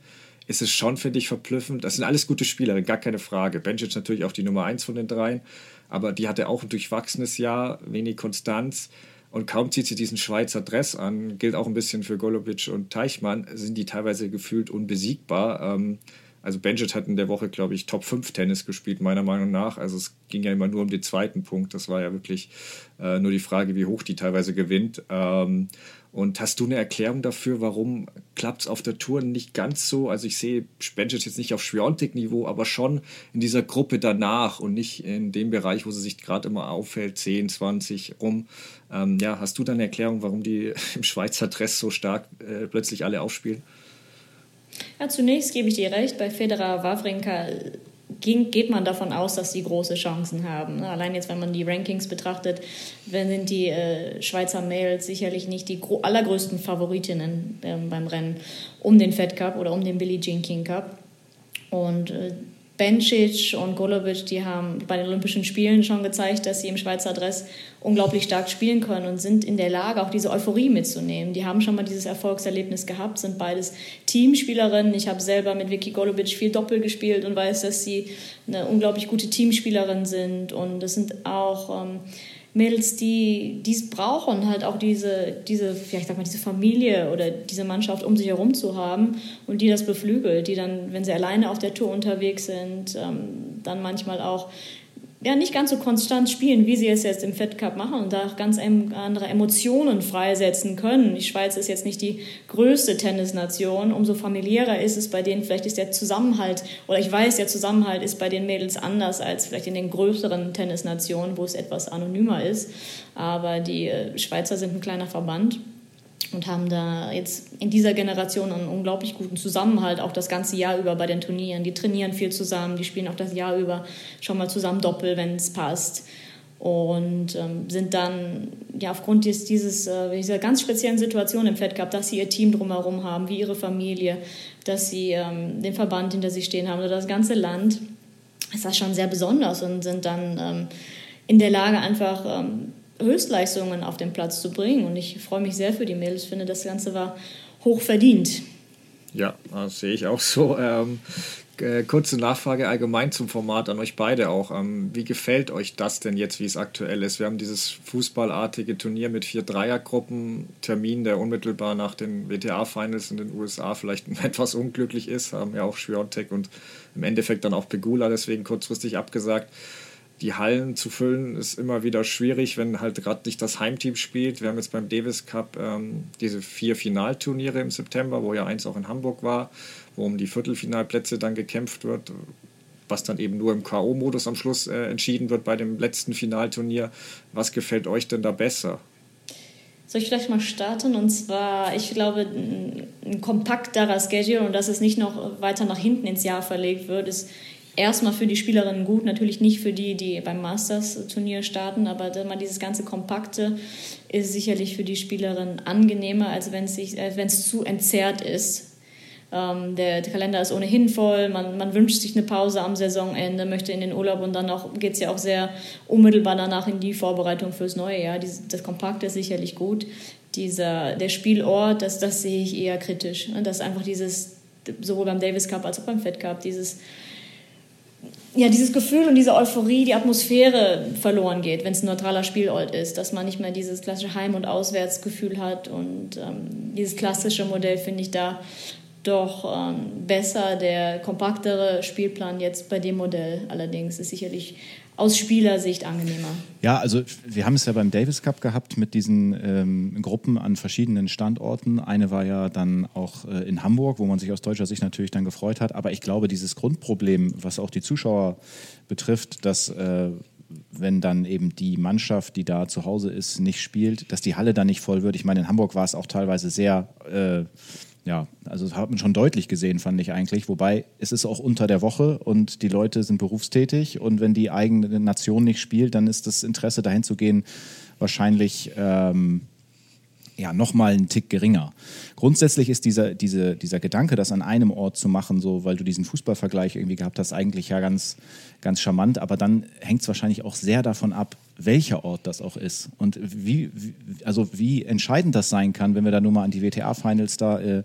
ist es schon, finde ich, verblüffend. Das sind alles gute Spieler, gar keine Frage. Bencic natürlich auch die Nummer eins von den dreien, aber die hatte auch ein durchwachsenes Jahr, wenig Konstanz. Und kaum zieht sie diesen Schweizer Dress an, gilt auch ein bisschen für Golobic und Teichmann, sind die teilweise gefühlt unbesiegbar. Ähm, also Benjit hat in der Woche, glaube ich, Top 5 Tennis gespielt, meiner Meinung nach. Also es ging ja immer nur um den zweiten Punkt. Das war ja wirklich äh, nur die Frage, wie hoch die teilweise gewinnt. Ähm, und hast du eine Erklärung dafür, warum klappt es auf der Tour nicht ganz so? Also ich sehe Benjit jetzt nicht auf Schwiontek-Niveau, aber schon in dieser Gruppe danach und nicht in dem Bereich, wo sie sich gerade immer auffällt, 10, 20 rum. Ähm, ja, hast du da eine Erklärung, warum die im Schweizer Dress so stark äh, plötzlich alle aufspielen? Ja, zunächst gebe ich dir recht, bei Federer Wawrinka geht man davon aus, dass sie große Chancen haben. Ne? Allein jetzt, wenn man die Rankings betrachtet, sind die äh, Schweizer Mädels sicherlich nicht die allergrößten Favoritinnen äh, beim Rennen um den Fed Cup oder um den Billie Jean King Cup. Und äh, Bencic und Golovic, die haben bei den Olympischen Spielen schon gezeigt, dass sie im Schweizer Dress unglaublich stark spielen können und sind in der Lage, auch diese Euphorie mitzunehmen. Die haben schon mal dieses Erfolgserlebnis gehabt, sind beides Teamspielerinnen. Ich habe selber mit Vicky Golovic viel Doppel gespielt und weiß, dass sie eine unglaublich gute Teamspielerin sind. Und das sind auch ähm, Mädels, die dies brauchen, halt auch diese, diese, ja, ich sag mal, diese Familie oder diese Mannschaft um sich herum zu haben und die das beflügelt, die dann, wenn sie alleine auf der Tour unterwegs sind, ähm, dann manchmal auch ja, nicht ganz so konstant spielen, wie sie es jetzt im Fed Cup machen und da auch ganz andere Emotionen freisetzen können. Die Schweiz ist jetzt nicht die größte Tennisnation. Umso familiärer ist es bei denen. Vielleicht ist der Zusammenhalt, oder ich weiß, der Zusammenhalt ist bei den Mädels anders als vielleicht in den größeren Tennisnationen, wo es etwas anonymer ist. Aber die äh, Schweizer sind ein kleiner Verband und haben da jetzt in dieser Generation einen unglaublich guten Zusammenhalt, auch das ganze Jahr über bei den Turnieren. Die trainieren viel zusammen, die spielen auch das Jahr über schon mal zusammen Doppel, wenn es passt. Und ähm, sind dann ja aufgrund dieses, dieses, äh, dieser ganz speziellen Situation im Fed Cup, dass sie ihr Team drumherum haben, wie ihre Familie, dass sie ähm, den Verband hinter sich stehen haben oder das ganze Land, ist das schon sehr besonders und sind dann ähm, in der Lage, einfach ähm, Höchstleistungen auf den Platz zu bringen. Und ich freue mich sehr für die Mädels. Ich finde, das Ganze war hoch verdient. Ja, das sehe ich auch so. Ähm, äh, kurze Nachfrage allgemein zum Format an euch beide auch. Ähm, wie gefällt euch das denn jetzt, wie es aktuell ist? Wir haben dieses fußballartige Turnier mit vier Dreiergruppen, Termin, der unmittelbar nach den WTA-Finals in den USA vielleicht etwas unglücklich ist, haben ja auch Schwiontek und im Endeffekt dann auch Pegula deswegen kurzfristig abgesagt die Hallen zu füllen ist immer wieder schwierig, wenn halt gerade nicht das Heimteam spielt. Wir haben jetzt beim Davis Cup ähm, diese vier Finalturniere im September, wo ja eins auch in Hamburg war, wo um die Viertelfinalplätze dann gekämpft wird, was dann eben nur im K.O.-Modus am Schluss äh, entschieden wird bei dem letzten Finalturnier. Was gefällt euch denn da besser? Soll ich vielleicht mal starten? Und zwar, ich glaube, ein, kompakterer Schedule und dass es nicht noch weiter nach hinten ins Jahr verlegt wird, ist erstmal für die Spielerinnen gut, natürlich nicht für die, die beim Masters-Turnier starten, aber mal dieses ganze Kompakte ist sicherlich für die Spielerinnen angenehmer, als wenn es zu entzerrt ist. Ähm, der, der, Kalender ist ohnehin voll, man, man wünscht sich eine Pause am Saisonende, möchte in den Urlaub und dann geht es ja auch sehr unmittelbar danach in die Vorbereitung fürs neue Jahr. Dies, das Kompakte ist sicherlich gut. Dieser, der Spielort, das, das sehe ich eher kritisch. Das ist einfach dieses, sowohl beim Davis Cup als auch beim Fed Cup, dieses ja, dieses Gefühl und diese Euphorie, die Atmosphäre verloren geht, wenn es ein neutraler Spielort ist, dass man nicht mehr dieses klassische Heim- und Auswärtsgefühl hat und ähm, dieses klassische Modell finde ich da doch ähm, besser. Der kompaktere Spielplan jetzt bei dem Modell allerdings ist sicherlich aus Spielersicht angenehmer. Ja, also wir haben es ja beim Davis Cup gehabt mit diesen ähm, Gruppen an verschiedenen Standorten. Eine war ja dann auch äh, in Hamburg, wo man sich aus deutscher Sicht natürlich dann gefreut hat. Aber ich glaube, dieses Grundproblem, was auch die Zuschauer betrifft, dass äh, wenn dann eben die Mannschaft, die da zu Hause ist, nicht spielt, dass die Halle dann nicht voll wird. Ich meine, in Hamburg war es auch teilweise sehr äh, ja, also das hat man schon deutlich gesehen, fand ich eigentlich. Wobei es ist auch unter der Woche und die Leute sind berufstätig und wenn die eigene Nation nicht spielt, dann ist das Interesse dahin zu gehen wahrscheinlich ähm, ja, nochmal einen Tick geringer. Grundsätzlich ist dieser, diese, dieser Gedanke, das an einem Ort zu machen, so weil du diesen Fußballvergleich irgendwie gehabt hast, eigentlich ja ganz, ganz charmant. Aber dann hängt es wahrscheinlich auch sehr davon ab, welcher Ort das auch ist. Und wie, wie, also wie entscheidend das sein kann, wenn wir da nur mal an die WTA-Finals da äh,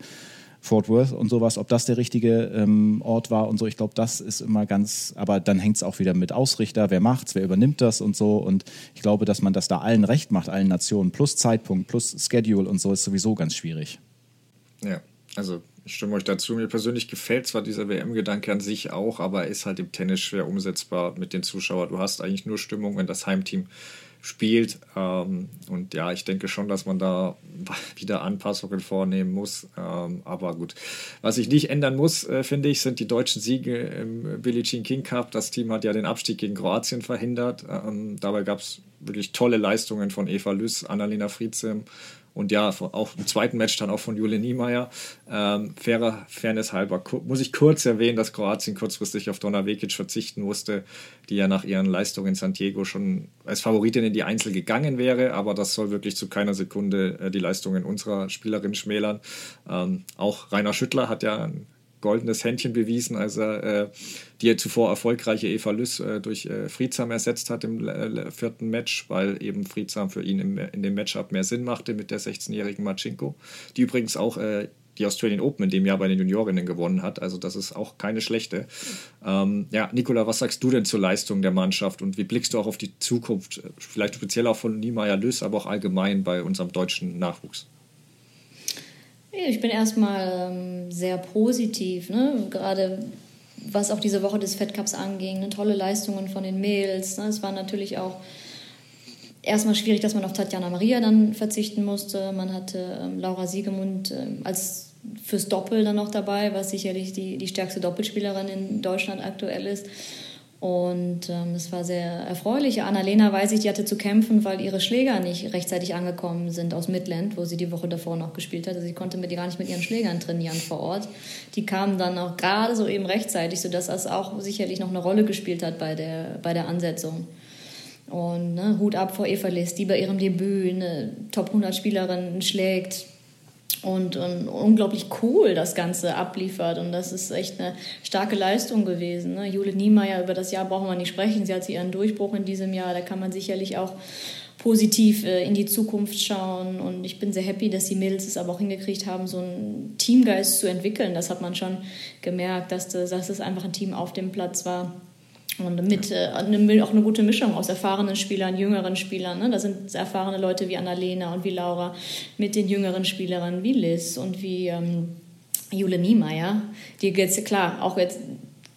Fort Worth und sowas, ob das der richtige ähm, Ort war und so. Ich glaube, das ist immer ganz, aber dann hängt es auch wieder mit Ausrichter, wer macht's, wer übernimmt das und so. Und ich glaube, dass man das da allen recht macht, allen Nationen, plus Zeitpunkt, plus Schedule und so, ist sowieso ganz schwierig. Ja, also ich stimme euch dazu. Mir persönlich gefällt zwar dieser WM-Gedanke an sich auch, aber er ist halt im Tennis schwer umsetzbar mit den Zuschauern. Du hast eigentlich nur Stimmung, wenn das Heimteam spielt. Ähm, und ja, ich denke schon, dass man da wieder Anpassungen vornehmen muss. Ähm, aber gut, was ich nicht ändern muss, äh, finde ich, sind die deutschen Siege im Billie Jean King Cup. Das Team hat ja den Abstieg gegen Kroatien verhindert. Ähm, dabei gab es wirklich tolle Leistungen von Eva Lüss, Annalena Friedsem und ja, auch im zweiten Match dann auch von Jule Niemeyer. Ähm, fairer Fairness halber muss ich kurz erwähnen, dass Kroatien kurzfristig auf Donna Vekic verzichten musste, die ja nach ihren Leistungen in San Diego schon als Favoritin in die Einzel gegangen wäre, aber das soll wirklich zu keiner Sekunde äh, die Leistungen unserer Spielerin schmälern. Ähm, auch Rainer Schüttler hat ja ein goldenes Händchen bewiesen, als er äh, die zuvor erfolgreiche Eva Lüss äh, durch äh, Friedsam ersetzt hat im äh, vierten Match, weil eben Friedsam für ihn im, in dem Matchup mehr Sinn machte mit der 16-jährigen Machinko, die übrigens auch äh, die Australian Open in dem Jahr bei den Juniorinnen gewonnen hat. Also das ist auch keine schlechte. Ähm, ja, Nicola, was sagst du denn zur Leistung der Mannschaft und wie blickst du auch auf die Zukunft, vielleicht speziell auch von Niemeyer Lüss, aber auch allgemein bei unserem deutschen Nachwuchs? Ich bin erstmal ähm, sehr positiv, ne? gerade was auch diese Woche des Fed anging. Ne? Tolle Leistungen von den Mädels. Ne? Es war natürlich auch erstmal schwierig, dass man auf Tatjana Maria dann verzichten musste. Man hatte ähm, Laura Siegemund ähm, als fürs Doppel dann noch dabei, was sicherlich die, die stärkste Doppelspielerin in Deutschland aktuell ist. Und ähm, das war sehr erfreulich. Annalena weiß ich, die hatte zu kämpfen, weil ihre Schläger nicht rechtzeitig angekommen sind aus Midland, wo sie die Woche davor noch gespielt hat. Also sie konnte mit, gar nicht mit ihren Schlägern trainieren vor Ort. Die kamen dann auch gerade so eben rechtzeitig, sodass das auch sicherlich noch eine Rolle gespielt hat bei der, bei der Ansetzung. Und ne, Hut ab vor Eva Liss, die bei ihrem Debüt eine Top 100 Spielerin schlägt und, und, unglaublich cool das Ganze abliefert. Und das ist echt eine starke Leistung gewesen. Ne? Jule Niemeyer, über das Jahr brauchen wir nicht sprechen. Sie hat ihren Durchbruch in diesem Jahr. Da kann man sicherlich auch positiv äh, in die Zukunft schauen. Und ich bin sehr happy, dass die Mädels es aber auch hingekriegt haben, so einen Teamgeist zu entwickeln. Das hat man schon gemerkt, dass das, dass es einfach ein Team auf dem Platz war und mit äh, auch eine gute Mischung aus erfahrenen Spielern, jüngeren Spielern. Ne? Da sind erfahrene Leute wie Annalena und wie Laura mit den jüngeren Spielerinnen wie Liz und wie ähm, Jule Niemeyer, die jetzt klar auch jetzt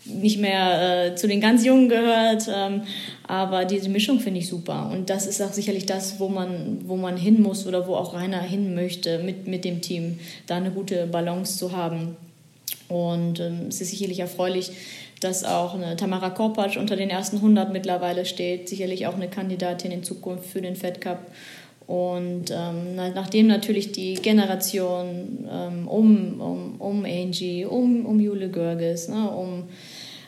nicht mehr äh, zu den ganz Jungen gehört, ähm, aber diese Mischung finde ich super. Und das ist auch sicherlich das, wo man, wo man hin muss oder wo auch Rainer hin möchte mit, mit dem Team, da eine gute Balance zu haben. Und ähm, es ist sicherlich erfreulich, dass auch eine Tamara Korpatsch unter den ersten 100 mittlerweile steht, sicherlich auch eine Kandidatin in Zukunft für den Fed Cup. Und ähm, nachdem natürlich die Generation ähm, um, um, um Angie, um, um Jule Görges, ne, um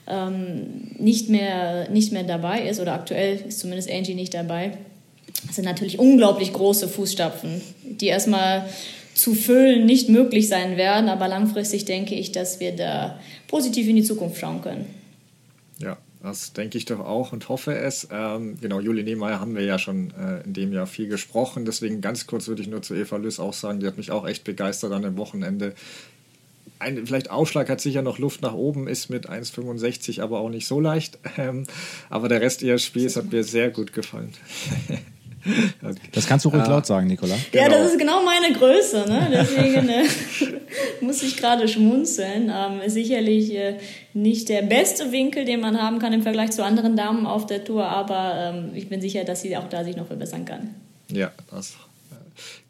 ähm, nicht, mehr, nicht mehr dabei ist, oder aktuell ist zumindest Angie nicht dabei, sind natürlich unglaublich große Fußstapfen, die erstmal zu füllen nicht möglich sein werden. Aber langfristig denke ich, dass wir da positiv in die Zukunft schauen können. Ja, das denke ich doch auch und hoffe es. Ähm, genau, Julie Nehmeyer haben wir ja schon äh, in dem Jahr viel gesprochen. Deswegen ganz kurz würde ich nur zu Eva Lüss auch sagen, die hat mich auch echt begeistert an dem Wochenende. ein, vielleicht Aufschlag hat sicher noch Luft nach oben, ist mit 1,65 aber auch nicht so leicht. Ähm, aber der Rest ihres Spiels hat mir sehr gut gefallen. okay. Das kannst du ruhig ah. laut sagen, Nicola. Ja, genau. das ist genau meine Größe. Ne? Deswegen äh, muss ich gerade schmunzeln. Ähm, ist sicherlich äh, nicht der beste Winkel, den man haben kann im Vergleich zu anderen Damen auf der Tour, aber ähm, ich bin sicher, dass sie auch da sich noch verbessern kann. Ja, das,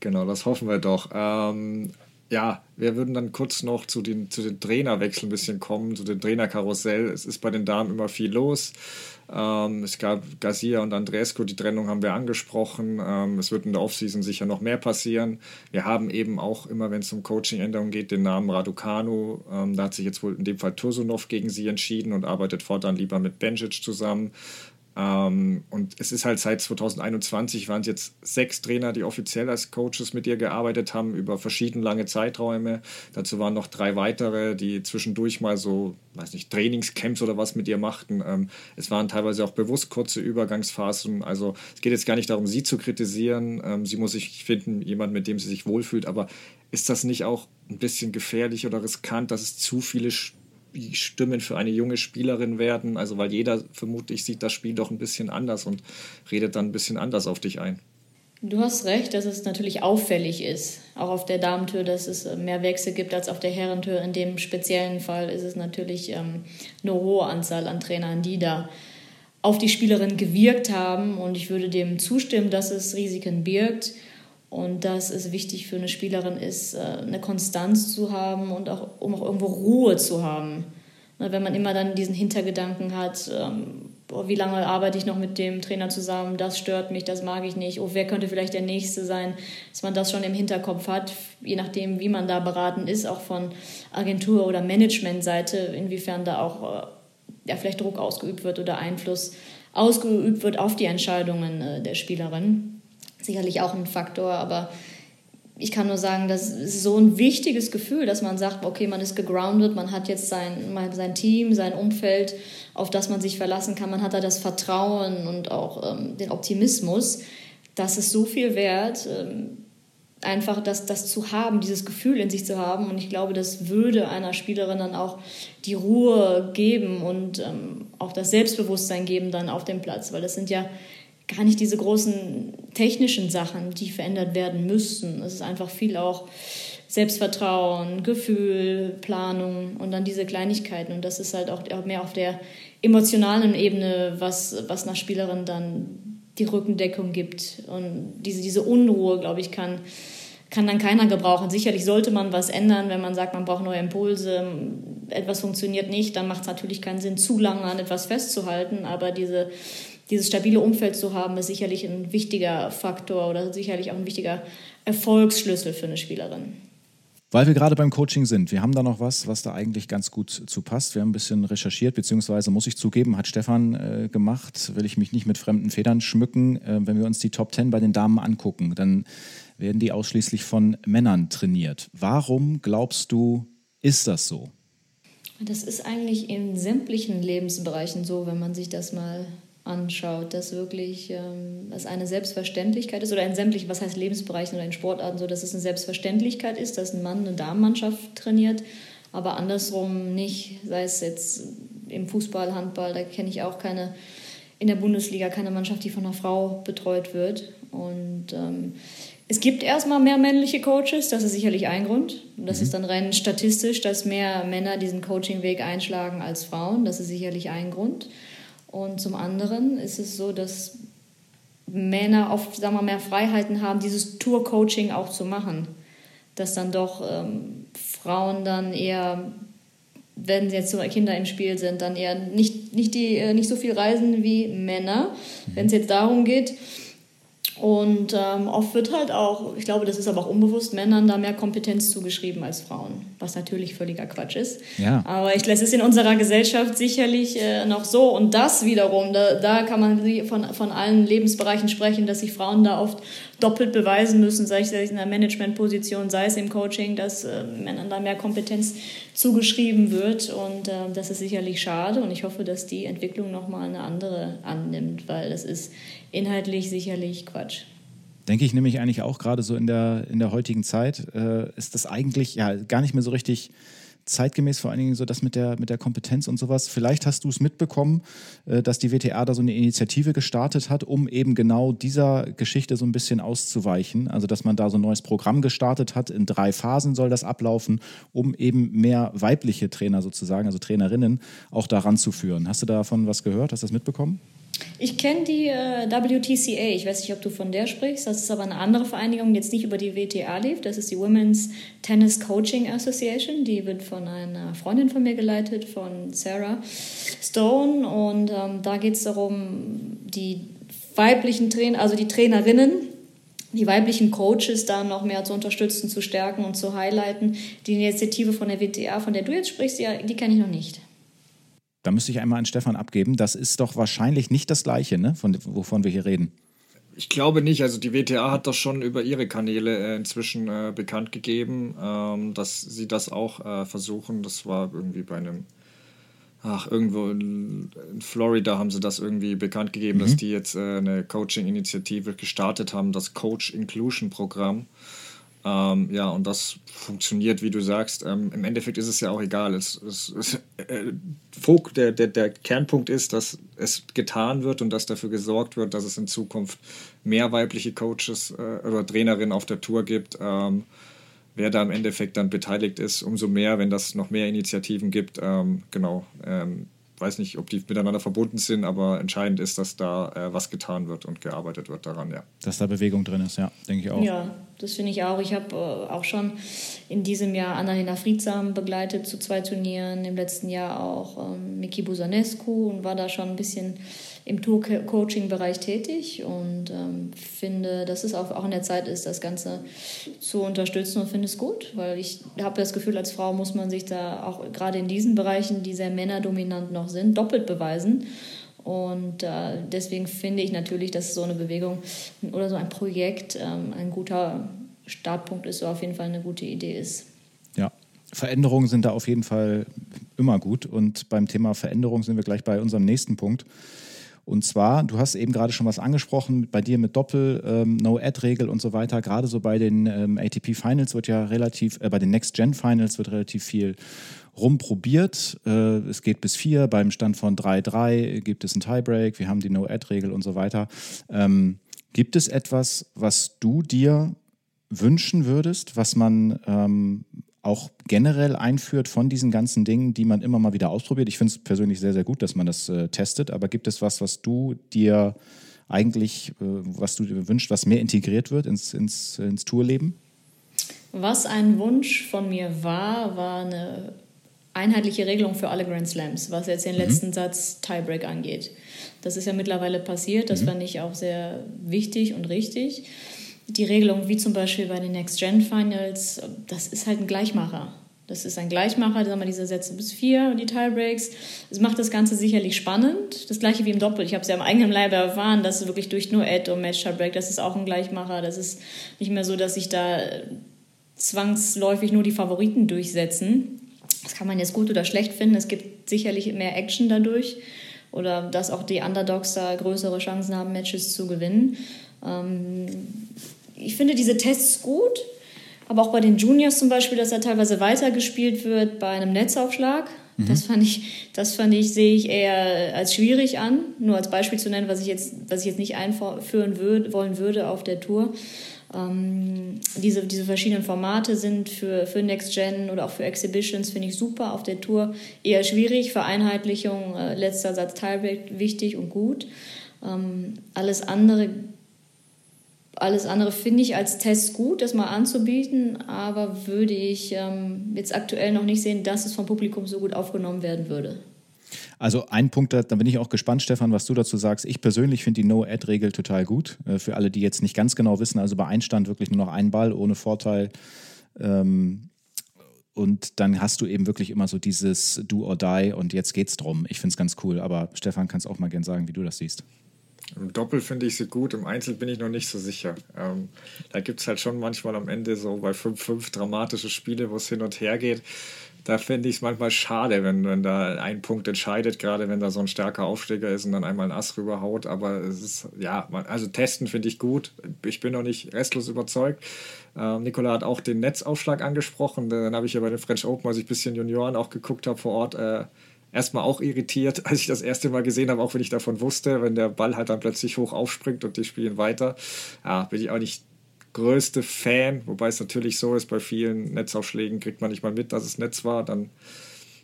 genau, das hoffen wir doch. Ähm, ja, wir würden dann kurz noch zu den, zu den Trainerwechseln ein bisschen kommen, zu dem Trainerkarussell. Es ist bei den Damen immer viel los. Ähm, es gab Garcia und Andrescu, die Trennung haben wir angesprochen. Ähm, es wird in der Offseason sicher noch mehr passieren. Wir haben eben auch immer, wenn es um Coaching-Änderungen geht, den Namen Raducanu. Ähm, da hat sich jetzt wohl in dem Fall Tursunov gegen sie entschieden und arbeitet fortan lieber mit Benjic zusammen. Ähm, und es ist halt seit 2021 waren es jetzt sechs Trainer, die offiziell als Coaches mit ihr gearbeitet haben, über verschiedene lange Zeiträume. Dazu waren noch drei weitere, die zwischendurch mal so, weiß nicht, Trainingscamps oder was mit ihr machten. Ähm, es waren teilweise auch bewusst kurze Übergangsphasen. Also es geht jetzt gar nicht darum, sie zu kritisieren. Ähm, sie muss sich finden, jemand, mit dem sie sich wohlfühlt. Aber ist das nicht auch ein bisschen gefährlich oder riskant, dass es zu viele Stimmen für eine junge Spielerin werden. Also weil jeder vermutlich sieht das Spiel doch ein bisschen anders und redet dann ein bisschen anders auf dich ein. Du hast recht, dass es natürlich auffällig ist, auch auf der Damentür, dass es mehr Wechsel gibt als auf der Herrentür. In dem speziellen Fall ist es natürlich ähm, eine hohe Anzahl an Trainern, die da auf die Spielerin gewirkt haben. Und ich würde dem zustimmen, dass es Risiken birgt und dass es wichtig für eine Spielerin ist, äh, eine Konstanz zu haben und auch, um auch irgendwo Ruhe zu haben. Wenn man immer dann diesen Hintergedanken hat, oh, wie lange arbeite ich noch mit dem Trainer zusammen, das stört mich, das mag ich nicht, oh, wer könnte vielleicht der Nächste sein, dass man das schon im Hinterkopf hat, je nachdem, wie man da beraten ist, auch von Agentur- oder Managementseite, inwiefern da auch äh, ja, vielleicht Druck ausgeübt wird oder Einfluss ausgeübt wird auf die Entscheidungen äh, der Spielerin sicherlich auch ein Faktor, aber ich kann nur sagen, das ist so ein wichtiges Gefühl, dass man sagt, okay, man ist gegroundet, man hat jetzt sein, sein Team, sein Umfeld, auf das man sich verlassen kann, man hat da das Vertrauen und auch ähm, den Optimismus. Das ist so viel wert, ähm, einfach das, das zu haben, dieses Gefühl in sich zu haben. Und ich glaube, das würde einer Spielerin dann auch die Ruhe geben und ähm, auch das Selbstbewusstsein geben dann auf dem Platz, weil das sind ja gar nicht diese großen technischen Sachen, die verändert werden müssten. Es ist einfach viel auch Selbstvertrauen, Gefühl, Planung und dann diese Kleinigkeiten. Und das ist halt auch mehr auf der emotionalen Ebene, was, was einer Spielerin dann die Rückendeckung gibt. Und diese, diese Unruhe, glaube ich, kann, kann dann keiner gebrauchen. Sicherlich sollte man was ändern, wenn man sagt, man braucht neue Impulse, etwas funktioniert nicht, dann macht es natürlich keinen Sinn, zu lange an etwas festzuhalten. Aber diese dieses stabile Umfeld zu haben, ist sicherlich ein wichtiger Faktor oder sicherlich auch ein wichtiger Erfolgsschlüssel für eine Spielerin. Weil wir gerade beim Coaching sind, wir haben da noch was, was da eigentlich ganz gut zu passt. Wir haben ein bisschen recherchiert, beziehungsweise muss ich zugeben, hat Stefan äh, gemacht, will ich mich nicht mit fremden Federn schmücken. Äh, wenn wir uns die Top Ten bei den Damen angucken, dann werden die ausschließlich von Männern trainiert. Warum glaubst du, ist das so? Das ist eigentlich in sämtlichen Lebensbereichen so, wenn man sich das mal anschaut, dass wirklich ähm, es eine Selbstverständlichkeit ist oder in sämtlichen, was heißt Lebensbereichen oder in Sportarten so, dass es eine Selbstverständlichkeit ist, dass ein Mann eine Damenmannschaft trainiert, aber andersrum nicht, sei es jetzt im Fußball, Handball, da kenne ich auch keine, in der Bundesliga keine Mannschaft, die von einer Frau betreut wird und ähm, es gibt erstmal mehr männliche Coaches, das ist sicherlich ein Grund. Das mhm. ist dann rein statistisch, dass mehr Männer diesen Coachingweg einschlagen als Frauen. Das ist sicherlich ein Grund. Und zum anderen ist es so, dass Männer oft sagen wir, mehr Freiheiten haben, dieses Tour-Coaching auch zu machen. Dass dann doch ähm, Frauen dann eher, wenn jetzt so Kinder im Spiel sind, dann eher nicht, nicht, die, äh, nicht so viel reisen wie Männer. Mhm. Wenn es jetzt darum geht, und ähm, oft wird halt auch, ich glaube, das ist aber auch unbewusst, Männern da mehr Kompetenz zugeschrieben als Frauen, was natürlich völliger Quatsch ist. Ja. Aber ich lasse es in unserer Gesellschaft sicherlich äh, noch so. Und das wiederum, da, da kann man von, von allen Lebensbereichen sprechen, dass sich Frauen da oft doppelt beweisen müssen, sei es in der Managementposition, sei es im Coaching, dass äh, Männern da mehr Kompetenz zugeschrieben wird. Und äh, das ist sicherlich schade. Und ich hoffe, dass die Entwicklung nochmal eine andere annimmt, weil das ist inhaltlich sicherlich Quatsch. Denke ich nämlich eigentlich auch gerade so in der, in der heutigen Zeit, äh, ist das eigentlich ja gar nicht mehr so richtig zeitgemäß vor allen Dingen so das mit der, mit der Kompetenz und sowas. Vielleicht hast du es mitbekommen, äh, dass die WTA da so eine Initiative gestartet hat, um eben genau dieser Geschichte so ein bisschen auszuweichen. Also, dass man da so ein neues Programm gestartet hat. In drei Phasen soll das ablaufen, um eben mehr weibliche Trainer sozusagen, also Trainerinnen, auch daran zu führen. Hast du davon was gehört? Hast du das mitbekommen? Ich kenne die äh, WTCA, ich weiß nicht, ob du von der sprichst. Das ist aber eine andere Vereinigung, die jetzt nicht über die WTA lief. Das ist die Women's Tennis Coaching Association. Die wird von einer Freundin von mir geleitet, von Sarah Stone. Und ähm, da geht es darum, die weiblichen Trainer, also die Trainerinnen, die weiblichen Coaches da noch mehr zu unterstützen, zu stärken und zu highlighten. Die Initiative von der WTA, von der du jetzt sprichst, die, die kenne ich noch nicht. Da müsste ich einmal an Stefan abgeben. Das ist doch wahrscheinlich nicht das Gleiche, ne? Von, wovon wir hier reden. Ich glaube nicht. Also die WTA hat das schon über ihre Kanäle äh, inzwischen äh, bekannt gegeben, ähm, dass sie das auch äh, versuchen. Das war irgendwie bei einem, ach, irgendwo in, in Florida haben sie das irgendwie bekannt gegeben, mhm. dass die jetzt äh, eine Coaching-Initiative gestartet haben, das Coach Inclusion Programm. Ähm, ja, und das funktioniert, wie du sagst. Ähm, Im Endeffekt ist es ja auch egal. Es, es, es äh, der, der, der Kernpunkt ist, dass es getan wird und dass dafür gesorgt wird, dass es in Zukunft mehr weibliche Coaches äh, oder Trainerinnen auf der Tour gibt. Ähm, wer da im Endeffekt dann beteiligt ist, umso mehr, wenn das noch mehr Initiativen gibt. Ähm, genau. Weiß nicht, ob die miteinander verbunden sind, aber entscheidend ist, dass da äh, was getan wird und gearbeitet wird daran, ja. Dass da Bewegung drin ist, ja, denke ich auch. Ja, das finde ich auch. Ich habe äh, auch schon in diesem Jahr Annalena Friedsam begleitet zu zwei Turnieren, im letzten Jahr auch ähm, Miki Busanescu und war da schon ein bisschen im Tour-Coaching-Bereich tätig und ähm, finde, dass es auch, in der Zeit ist, das Ganze zu unterstützen und finde es gut, weil ich habe das Gefühl, als Frau muss man sich da auch gerade in diesen Bereichen, die sehr männerdominant noch sind, doppelt beweisen. Und äh, deswegen finde ich natürlich, dass so eine Bewegung oder so ein Projekt ähm, ein guter Startpunkt ist, oder auf jeden Fall eine gute Idee ist. Ja, Veränderungen sind da auf jeden Fall immer gut. Und beim Thema Veränderung sind wir gleich bei unserem nächsten Punkt. Und zwar, du hast eben gerade schon was angesprochen, bei dir mit Doppel, ähm, und so weiter. Gerade so bei den ähm, ATP Finals wird ja relativ, äh, bei den Next-Gen Finals wird relativ viel rumprobiert. Äh, es geht bis vier, beim Stand von 3-3 gibt es einen Tiebreak, wir haben die No-Ad-Regel und so weiter. Ähm, gibt es etwas, was du dir wünschen würdest, was man ähm, auch generell einführt von diesen ganzen Dingen, die man immer mal wieder ausprobiert. Ich finde es persönlich sehr, sehr gut, dass man das äh, testet, aber gibt es was, was du dir eigentlich, äh, was du dir wünschst, was mehr integriert wird ins, ins, ins Tourleben? Was ein Wunsch von mir war, war eine einheitliche Regelung für alle Grand Slams, was jetzt den mhm. letzten Satz Tiebreak angeht. Das ist ja mittlerweile passiert, das mhm. fand ich auch sehr wichtig und richtig die Regelung, wie zum Beispiel bei den Next Gen Finals, das ist halt ein Gleichmacher. Das ist ein Gleichmacher, sagen wir diese Sätze bis vier, die Tiebreaks. Es macht das Ganze sicherlich spannend. Das gleiche wie im Doppel. Ich habe es ja am eigenen Leibe erfahren, dass wirklich durch nur Ad und Match Tiebreak, das ist auch ein Gleichmacher. Das ist nicht mehr so, dass sich da zwangsläufig nur die Favoriten durchsetzen. Das kann man jetzt gut oder schlecht finden. Es gibt sicherlich mehr Action dadurch oder dass auch die Underdogs da größere Chancen haben, Matches zu gewinnen. Ähm, ich finde diese Tests gut, aber auch bei den Juniors zum Beispiel, dass da teilweise weitergespielt wird bei einem Netzaufschlag. Mhm. Das fand ich, das fand ich, sehe ich eher als schwierig an. Nur als Beispiel zu nennen, was ich jetzt, was ich jetzt nicht einführen würd, wollen würde auf der Tour. Ähm, diese, diese verschiedenen Formate sind für, für Next Gen oder auch für Exhibitions, finde ich super. Auf der Tour eher schwierig. Vereinheitlichung, äh, letzter Satz Teilweg wichtig und gut. Ähm, alles andere alles andere finde ich als Test gut, das mal anzubieten, aber würde ich ähm, jetzt aktuell noch nicht sehen, dass es vom Publikum so gut aufgenommen werden würde. Also ein Punkt, da bin ich auch gespannt, Stefan, was du dazu sagst. Ich persönlich finde die No-Ad-Regel total gut. Äh, für alle, die jetzt nicht ganz genau wissen, also bei Einstand wirklich nur noch ein Ball ohne Vorteil. Ähm, und dann hast du eben wirklich immer so dieses Do or Die und jetzt geht's drum. Ich finde es ganz cool. Aber Stefan, kannst auch mal gern sagen, wie du das siehst. Im Doppel finde ich sie gut, im Einzel bin ich noch nicht so sicher. Ähm, da gibt es halt schon manchmal am Ende so bei 5-5 dramatische Spiele, wo es hin und her geht. da finde ich es manchmal schade, wenn, wenn da ein Punkt entscheidet, gerade wenn da so ein starker Aufsteiger ist und dann einmal ein Ass rüberhaut. Aber es ist, ja, man, also testen finde ich gut. Ich bin noch nicht restlos überzeugt. Ähm, Nikola hat auch den Netzaufschlag angesprochen. Dann habe ich ja bei den French Open, als ich ein bisschen Junioren auch geguckt habe vor Ort, äh, erstmal auch irritiert, als ich das erste Mal gesehen habe, auch wenn ich davon wusste, wenn der Ball halt dann plötzlich hoch aufspringt und die spielen weiter. Ja, bin ich auch nicht größte Fan, wobei es natürlich so ist, bei vielen Netzaufschlägen kriegt man nicht mal mit, dass es Netz war, dann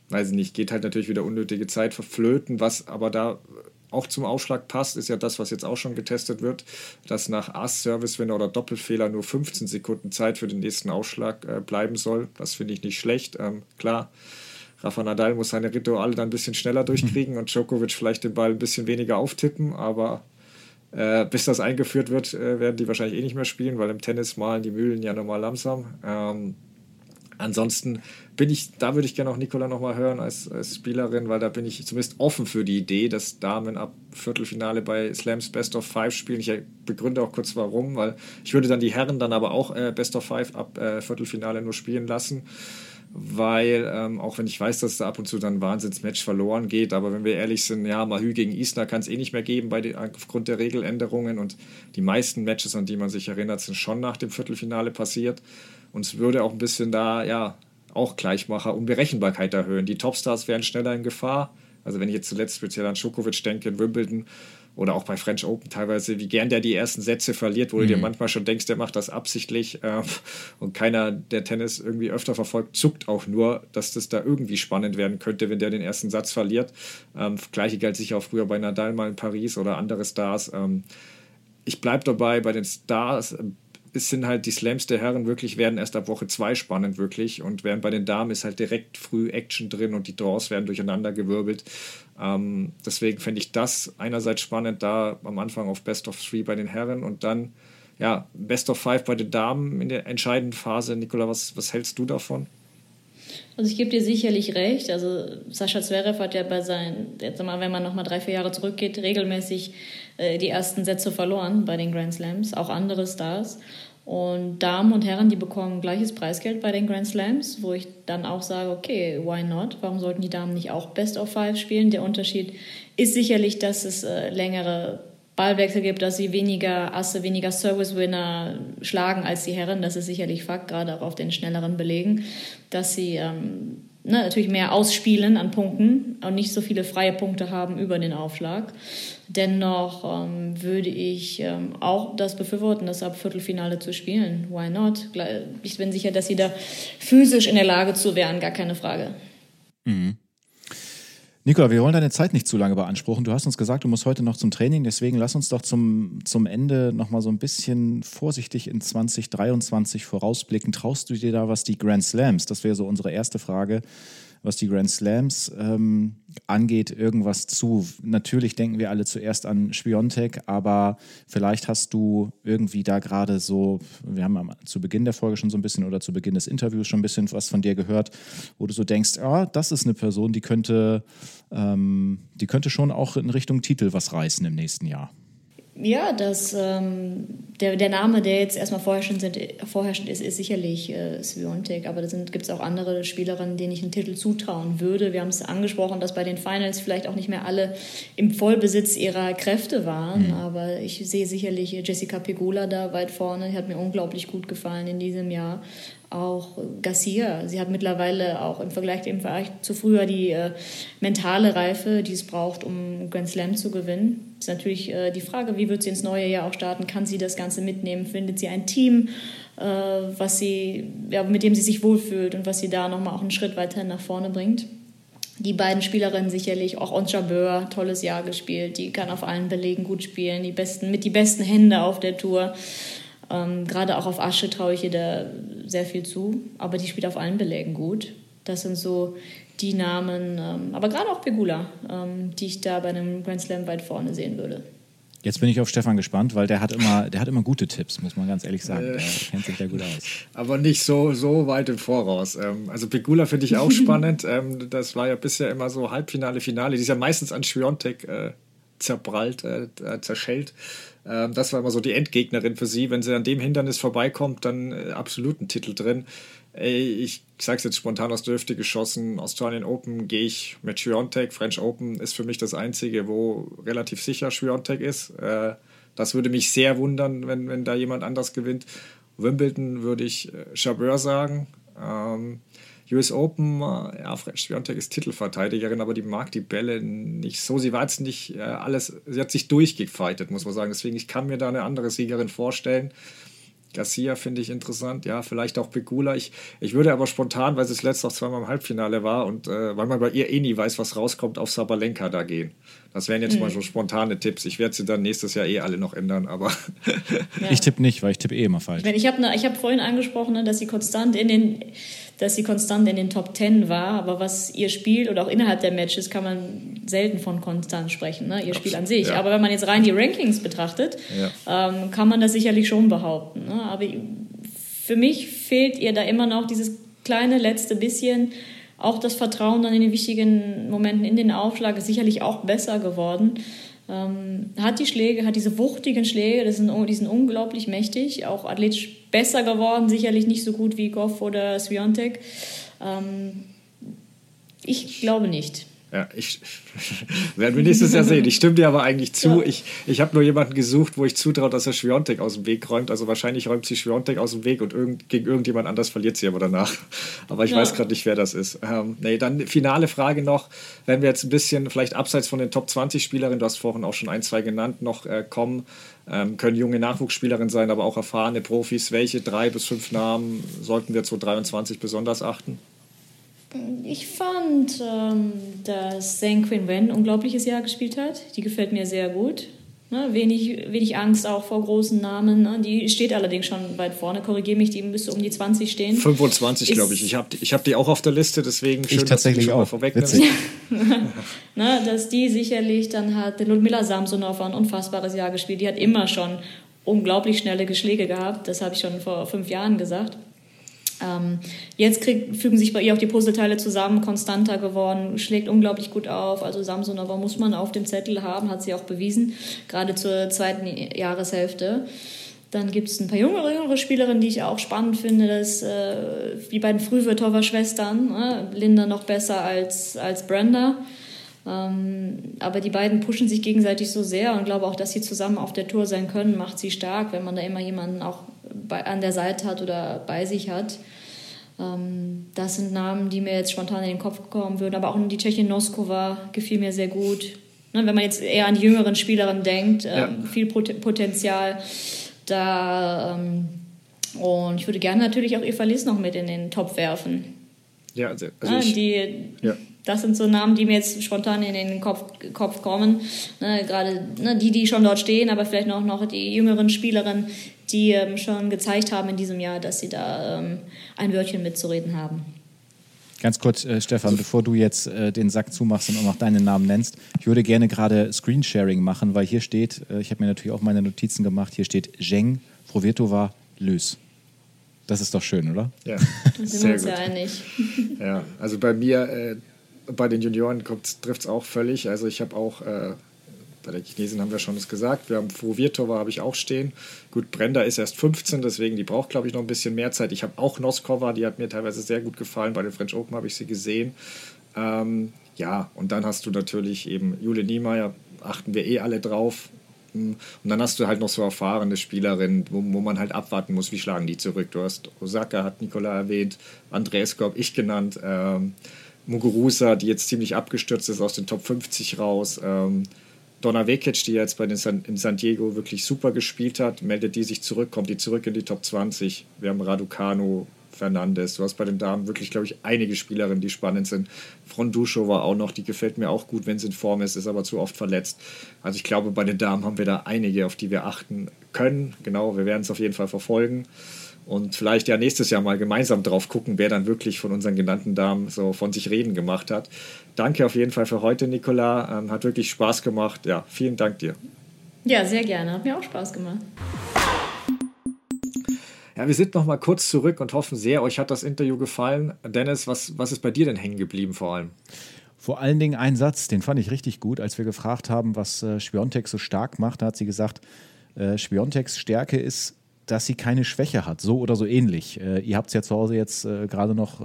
weiß ich nicht, geht halt natürlich wieder unnötige Zeit verflöten, was aber da auch zum Aufschlag passt, ist ja das, was jetzt auch schon getestet wird, dass nach Ass-Service-Winner oder Doppelfehler nur 15 Sekunden Zeit für den nächsten Aufschlag äh, bleiben soll. Das finde ich nicht schlecht. Ähm, klar, Rafa Nadal muss seine Rituale dann ein bisschen schneller durchkriegen mhm. und Djokovic vielleicht den Ball ein bisschen weniger auftippen, aber äh, bis das eingeführt wird, äh, werden die wahrscheinlich eh nicht mehr spielen, weil im Tennis malen die Mühlen ja normal langsam. Ähm, ansonsten bin ich, da würde ich gerne auch Nicola nochmal hören als, als, Spielerin, weil da bin ich zumindest offen für die Idee, dass Damen ab Viertelfinale bei Slams Best of Five spielen. Ich begründe auch kurz warum, weil ich würde dann die Herren dann aber auch äh, Best of Five ab äh, Viertelfinale nur spielen lassen weil ähm, auch wenn ich weiß, dass da ab und zu dann ein Wahnsinnsmatch verloren geht, aber wenn wir ehrlich sind, ja, Mahü gegen Isner kann es eh nicht mehr geben bei den, aufgrund der Regeländerungen und die meisten Matches, an die man sich erinnert, sind schon nach dem Viertelfinale passiert und es würde auch ein bisschen da, ja, auch Gleichmacher und Berechenbarkeit erhöhen. Die Topstars wären schneller in Gefahr. Also wenn ich jetzt zuletzt speziell an Djokovic denke in Wimbledon, oder auch bei French Open teilweise, wie gern der die ersten Sätze verliert, wo mhm. du dir mhm. manchmal schon denkst, der macht das absichtlich äh, und keiner, der Tennis irgendwie öfter verfolgt, zuckt auch nur, dass das da irgendwie spannend werden könnte, wenn der den ersten Satz verliert. Ähm, Gleiche galt sicher auch früher bei Nadal mal in Paris oder andere Stars. Ähm, ich bleibe dabei, bei den Stars es sind halt die Slams der Herren wirklich, werden erst ab Woche 2 spannend wirklich und während bei den Damen ist halt direkt früh Action drin und die Draws werden durcheinander gewirbelt. Ähm, deswegen fände ich das einerseits spannend, da am Anfang auf Best of Three bei den Herren und dann ja, Best of Five bei den Damen in der entscheidenden Phase. Nikola, was, was hältst du davon? Also ich gebe dir sicherlich recht. Also Sascha Zverev hat ja bei seinen, jetzt mal, wenn man noch mal drei, vier Jahre zurückgeht, regelmäßig äh, die ersten Sätze verloren bei den Grand Slams, auch andere Stars. Und Damen und Herren, die bekommen gleiches Preisgeld bei den Grand Slams, wo ich dann auch sage, okay, why not? Warum sollten die Damen nicht auch Best of Five spielen? Der Unterschied ist sicherlich, dass es äh, längere Ballwechsel gibt, dass sie weniger Asse, weniger Service-Winner schlagen als die Herren. Das ist sicherlich Fakt, gerade auch auf den schnelleren Belegen, dass sie ähm, ne, natürlich mehr ausspielen an Punkten und nicht so viele freie Punkte haben über den Aufschlag. Dennoch ähm, würde ich ähm, auch das befürworten, das ab Viertelfinale zu spielen. Why not? Ich bin sicher, dass sie da physisch in der Lage zu wären, gar keine Frage. Mhm. Nicola, wir wollen deine Zeit nicht zu lange beanspruchen. Du hast uns gesagt, du musst heute noch zum Training, deswegen lass uns doch zum, zum Ende noch mal so ein bisschen vorsichtig in 2023 vorausblicken. Traust du dir da was die Grand Slams? Das wäre so unsere erste Frage was die Grand Slams ähm, angeht, irgendwas zu. Natürlich denken wir alle zuerst an Spiontek, aber vielleicht hast du irgendwie da gerade so, wir haben zu Beginn der Folge schon so ein bisschen oder zu Beginn des Interviews schon ein bisschen was von dir gehört, wo du so denkst, ja, das ist eine Person, die könnte, ähm, die könnte schon auch in Richtung Titel was reißen im nächsten Jahr. Ja, das, ähm, der, der Name, der jetzt erstmal vorherrschend, sind, vorherrschend ist, ist sicherlich äh, Sviontek, aber da gibt es auch andere Spielerinnen, denen ich einen Titel zutrauen würde. Wir haben es angesprochen, dass bei den Finals vielleicht auch nicht mehr alle im Vollbesitz ihrer Kräfte waren, mhm. aber ich sehe sicherlich Jessica Pegula da weit vorne, die hat mir unglaublich gut gefallen in diesem Jahr auch Garcia. Sie hat mittlerweile auch im Vergleich, im zu früher die äh, mentale Reife, die es braucht, um Grand Slam zu gewinnen. Ist natürlich äh, die Frage, wie wird sie ins neue Jahr auch starten? Kann sie das Ganze mitnehmen? Findet sie ein Team, äh, was sie, ja, mit dem sie sich wohlfühlt und was sie da nochmal auch einen Schritt weiter nach vorne bringt? Die beiden Spielerinnen sicherlich, auch Ons Jabeur, tolles Jahr gespielt. Die kann auf allen Belegen gut spielen, die besten, mit die besten Hände auf der Tour. Ähm, Gerade auch auf Asche traue ich ihr da sehr viel zu, aber die spielt auf allen Belägen gut. Das sind so die Namen, ähm, aber gerade auch Pegula, ähm, die ich da bei einem Grand Slam weit vorne sehen würde. Jetzt bin ich auf Stefan gespannt, weil der hat immer, der hat immer gute Tipps, muss man ganz ehrlich sagen. Der kennt sich da gut aus. Aber nicht so, so weit im Voraus. Ähm, also Pegula finde ich auch spannend. Ähm, das war ja bisher immer so Halbfinale, Finale. Die ist ja meistens an Schwiontek äh, zerprallt, äh, zerschellt. Ähm, das war immer so die Endgegnerin für sie. Wenn sie an dem Hindernis vorbeikommt, dann äh, absolut Titel drin. ey, ich sag's jetzt spontan aus der Hüfte geschossen, Australian Open gehe ich mit Schwiontek. French Open ist für mich das einzige, wo relativ sicher Schwiontek ist. Äh, das würde mich sehr wundern, wenn, wenn da jemand anders gewinnt. Wimbledon würde ich äh, Chabeur sagen. Ähm, US Open, äh, ja, Schwiontek ist Titelverteidigerin, aber die mag die Bälle nicht so. Sie war jetzt nicht äh, alles, sie hat sich durchgefightet, muss man sagen. Deswegen, ich kann mir da eine andere Siegerin vorstellen. Garcia finde ich interessant, ja, vielleicht auch Pegula. Ich, ich würde aber spontan, weil sie das letzte auch zweimal im Halbfinale war und äh, weil man bei ihr eh nie weiß, was rauskommt, auf Sabalenka da gehen. Das wären jetzt mhm. mal so spontane Tipps. Ich werde sie dann nächstes Jahr eh alle noch ändern, aber. ja. Ich tippe nicht, weil ich tippe eh immer falsch. Ich, habe ne, hab vorhin angesprochen, ne, dass sie konstant in den dass sie konstant in den Top Ten war, aber was ihr Spiel oder auch innerhalb der Matches kann man selten von konstant sprechen, ne? ihr Spiel an sich. Ja. Aber wenn man jetzt rein die Rankings betrachtet, ja. ähm, kann man das sicherlich schon behaupten. Ne? Aber für mich fehlt ihr da immer noch dieses kleine letzte bisschen auch das Vertrauen dann in den wichtigen Momenten in den Aufschlag ist sicherlich auch besser geworden. Ähm, hat die Schläge, hat diese wuchtigen Schläge, das sind, die sind unglaublich mächtig, auch athletisch besser geworden, sicherlich nicht so gut wie Goff oder Sviontek. Ähm, ich glaube nicht. Ja, ich werden wir nächstes Jahr sehen. Ich stimme dir aber eigentlich zu. Ja. Ich, ich habe nur jemanden gesucht, wo ich zutraue, dass er Schwiontek aus dem Weg räumt. Also wahrscheinlich räumt sie Schwiontek aus dem Weg und irgend, gegen irgendjemand anders verliert sie aber danach. Aber ich ja. weiß gerade nicht, wer das ist. Ähm, nee, dann finale Frage noch. Wenn wir jetzt ein bisschen vielleicht abseits von den Top 20 Spielerinnen, du hast vorhin auch schon ein, zwei genannt, noch äh, kommen, ähm, können junge Nachwuchsspielerinnen sein, aber auch erfahrene Profis. Welche drei bis fünf Namen sollten wir 2023 besonders achten? Ich fand, ähm, dass Zhang Quinn Wen ein unglaubliches Jahr gespielt hat. Die gefällt mir sehr gut. Ne, wenig, wenig Angst auch vor großen Namen. Ne? Die steht allerdings schon weit vorne. Korrigiere mich, die müsste um die 20 stehen. 25, glaube ich. Ich habe ich hab die auch auf der Liste, deswegen schön, ich tatsächlich dass du auch. vorwegnimmst. ne, dass die sicherlich dann hat Ludmila Samsonov ein unfassbares Jahr gespielt. Die hat immer schon unglaublich schnelle Schläge gehabt. Das habe ich schon vor fünf Jahren gesagt. Ähm, jetzt krieg, fügen sich bei ihr auch die Puzzleteile zusammen, konstanter geworden, schlägt unglaublich gut auf. Also Samsonova muss man auf dem Zettel haben, hat sie auch bewiesen, gerade zur zweiten Jahreshälfte. Dann gibt es ein paar jüngere, jüngere Spielerinnen, die ich auch spannend finde. Das, äh, die beiden Frühwürtower Schwestern. Äh, Linda noch besser als, als Brenda. Ähm, aber die beiden pushen sich gegenseitig so sehr und glaube auch, dass sie zusammen auf der Tour sein können, macht sie stark, wenn man da immer jemanden auch bei, an der Seite hat oder bei sich hat. Ähm, das sind Namen, die mir jetzt spontan in den Kopf kommen würden. Aber auch die Tschechin Noskova gefiel mir sehr gut. Ne, wenn man jetzt eher an die jüngeren Spielerinnen denkt, ähm, ja. viel Pot Potenzial da. Ähm, und ich würde gerne natürlich auch Eva Liss noch mit in den Topf werfen. Ja, also, also ja, die, ja. Das sind so Namen, die mir jetzt spontan in den Kopf, Kopf kommen. Ne, Gerade ne, die, die schon dort stehen, aber vielleicht noch, noch die jüngeren Spielerinnen, die ähm, schon gezeigt haben in diesem Jahr, dass sie da ähm, ein Wörtchen mitzureden haben. Ganz kurz, äh, Stefan, bevor du jetzt äh, den Sack zumachst und auch noch deinen Namen nennst, ich würde gerne gerade Screensharing machen, weil hier steht, äh, ich habe mir natürlich auch meine Notizen gemacht, hier steht Zheng, Frovirtova, Lös. Das ist doch schön, oder? Ja, da sind wir uns ja einig. Ja, also bei mir, äh, bei den Junioren trifft es auch völlig. Also ich habe auch äh, bei der Chinesin haben wir schon das gesagt. Wir haben Frovirtova habe ich auch stehen. Gut, Brenda ist erst 15, deswegen die braucht, glaube ich, noch ein bisschen mehr Zeit. Ich habe auch Noskova, die hat mir teilweise sehr gut gefallen. Bei den French Open habe ich sie gesehen. Ähm, ja, und dann hast du natürlich eben Jule Niemeyer, achten wir eh alle drauf. Und dann hast du halt noch so erfahrene Spielerinnen, wo, wo man halt abwarten muss, wie schlagen die zurück. Du hast Osaka, hat Nikola erwähnt, Andreesko habe ich genannt, ähm, Muguruza, die jetzt ziemlich abgestürzt ist aus den Top 50 raus. Ähm, Donna Vekic, die jetzt bei den San, in San Diego wirklich super gespielt hat, meldet die sich zurück, kommt die zurück in die Top 20. Wir haben Raducano, Fernandes. Du hast bei den Damen wirklich, glaube ich, einige Spielerinnen, die spannend sind. Fronduscho war auch noch, die gefällt mir auch gut, wenn sie in Form ist, ist aber zu oft verletzt. Also ich glaube, bei den Damen haben wir da einige, auf die wir achten können. Genau, wir werden es auf jeden Fall verfolgen und vielleicht ja nächstes Jahr mal gemeinsam drauf gucken, wer dann wirklich von unseren genannten Damen so von sich reden gemacht hat. Danke auf jeden Fall für heute, Nicola. Ähm, hat wirklich Spaß gemacht. Ja, vielen Dank dir. Ja, sehr gerne. Hat mir auch Spaß gemacht. Ja, wir sind noch mal kurz zurück und hoffen sehr, euch hat das Interview gefallen. Dennis, was, was ist bei dir denn hängen geblieben vor allem? Vor allen Dingen ein Satz, den fand ich richtig gut, als wir gefragt haben, was äh, Spiontek so stark macht. Da hat sie gesagt, äh, Spiontex Stärke ist dass sie keine Schwäche hat, so oder so ähnlich. Äh, ihr habt es ja zu Hause jetzt äh, gerade noch äh,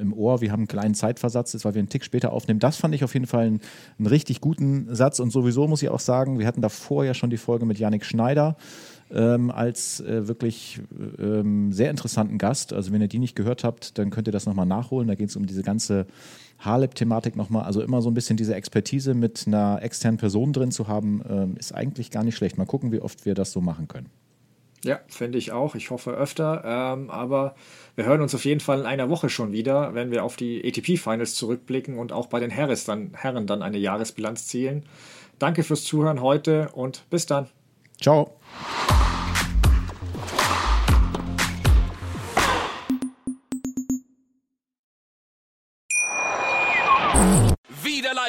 im Ohr, wir haben einen kleinen Zeitversatz, das weil wir einen Tick später aufnehmen. Das fand ich auf jeden Fall einen, einen richtig guten Satz und sowieso muss ich auch sagen, wir hatten davor ja schon die Folge mit Yannick Schneider ähm, als äh, wirklich ähm, sehr interessanten Gast. Also wenn ihr die nicht gehört habt, dann könnt ihr das nochmal nachholen. Da geht es um diese ganze Harleb-Thematik nochmal. Also immer so ein bisschen diese Expertise mit einer externen Person drin zu haben, ähm, ist eigentlich gar nicht schlecht. Mal gucken, wie oft wir das so machen können. Ja, finde ich auch. Ich hoffe öfter. Ähm, aber wir hören uns auf jeden Fall in einer Woche schon wieder, wenn wir auf die ATP-Finals zurückblicken und auch bei den Harris dann, Herren dann eine Jahresbilanz zielen. Danke fürs Zuhören heute und bis dann. Ciao.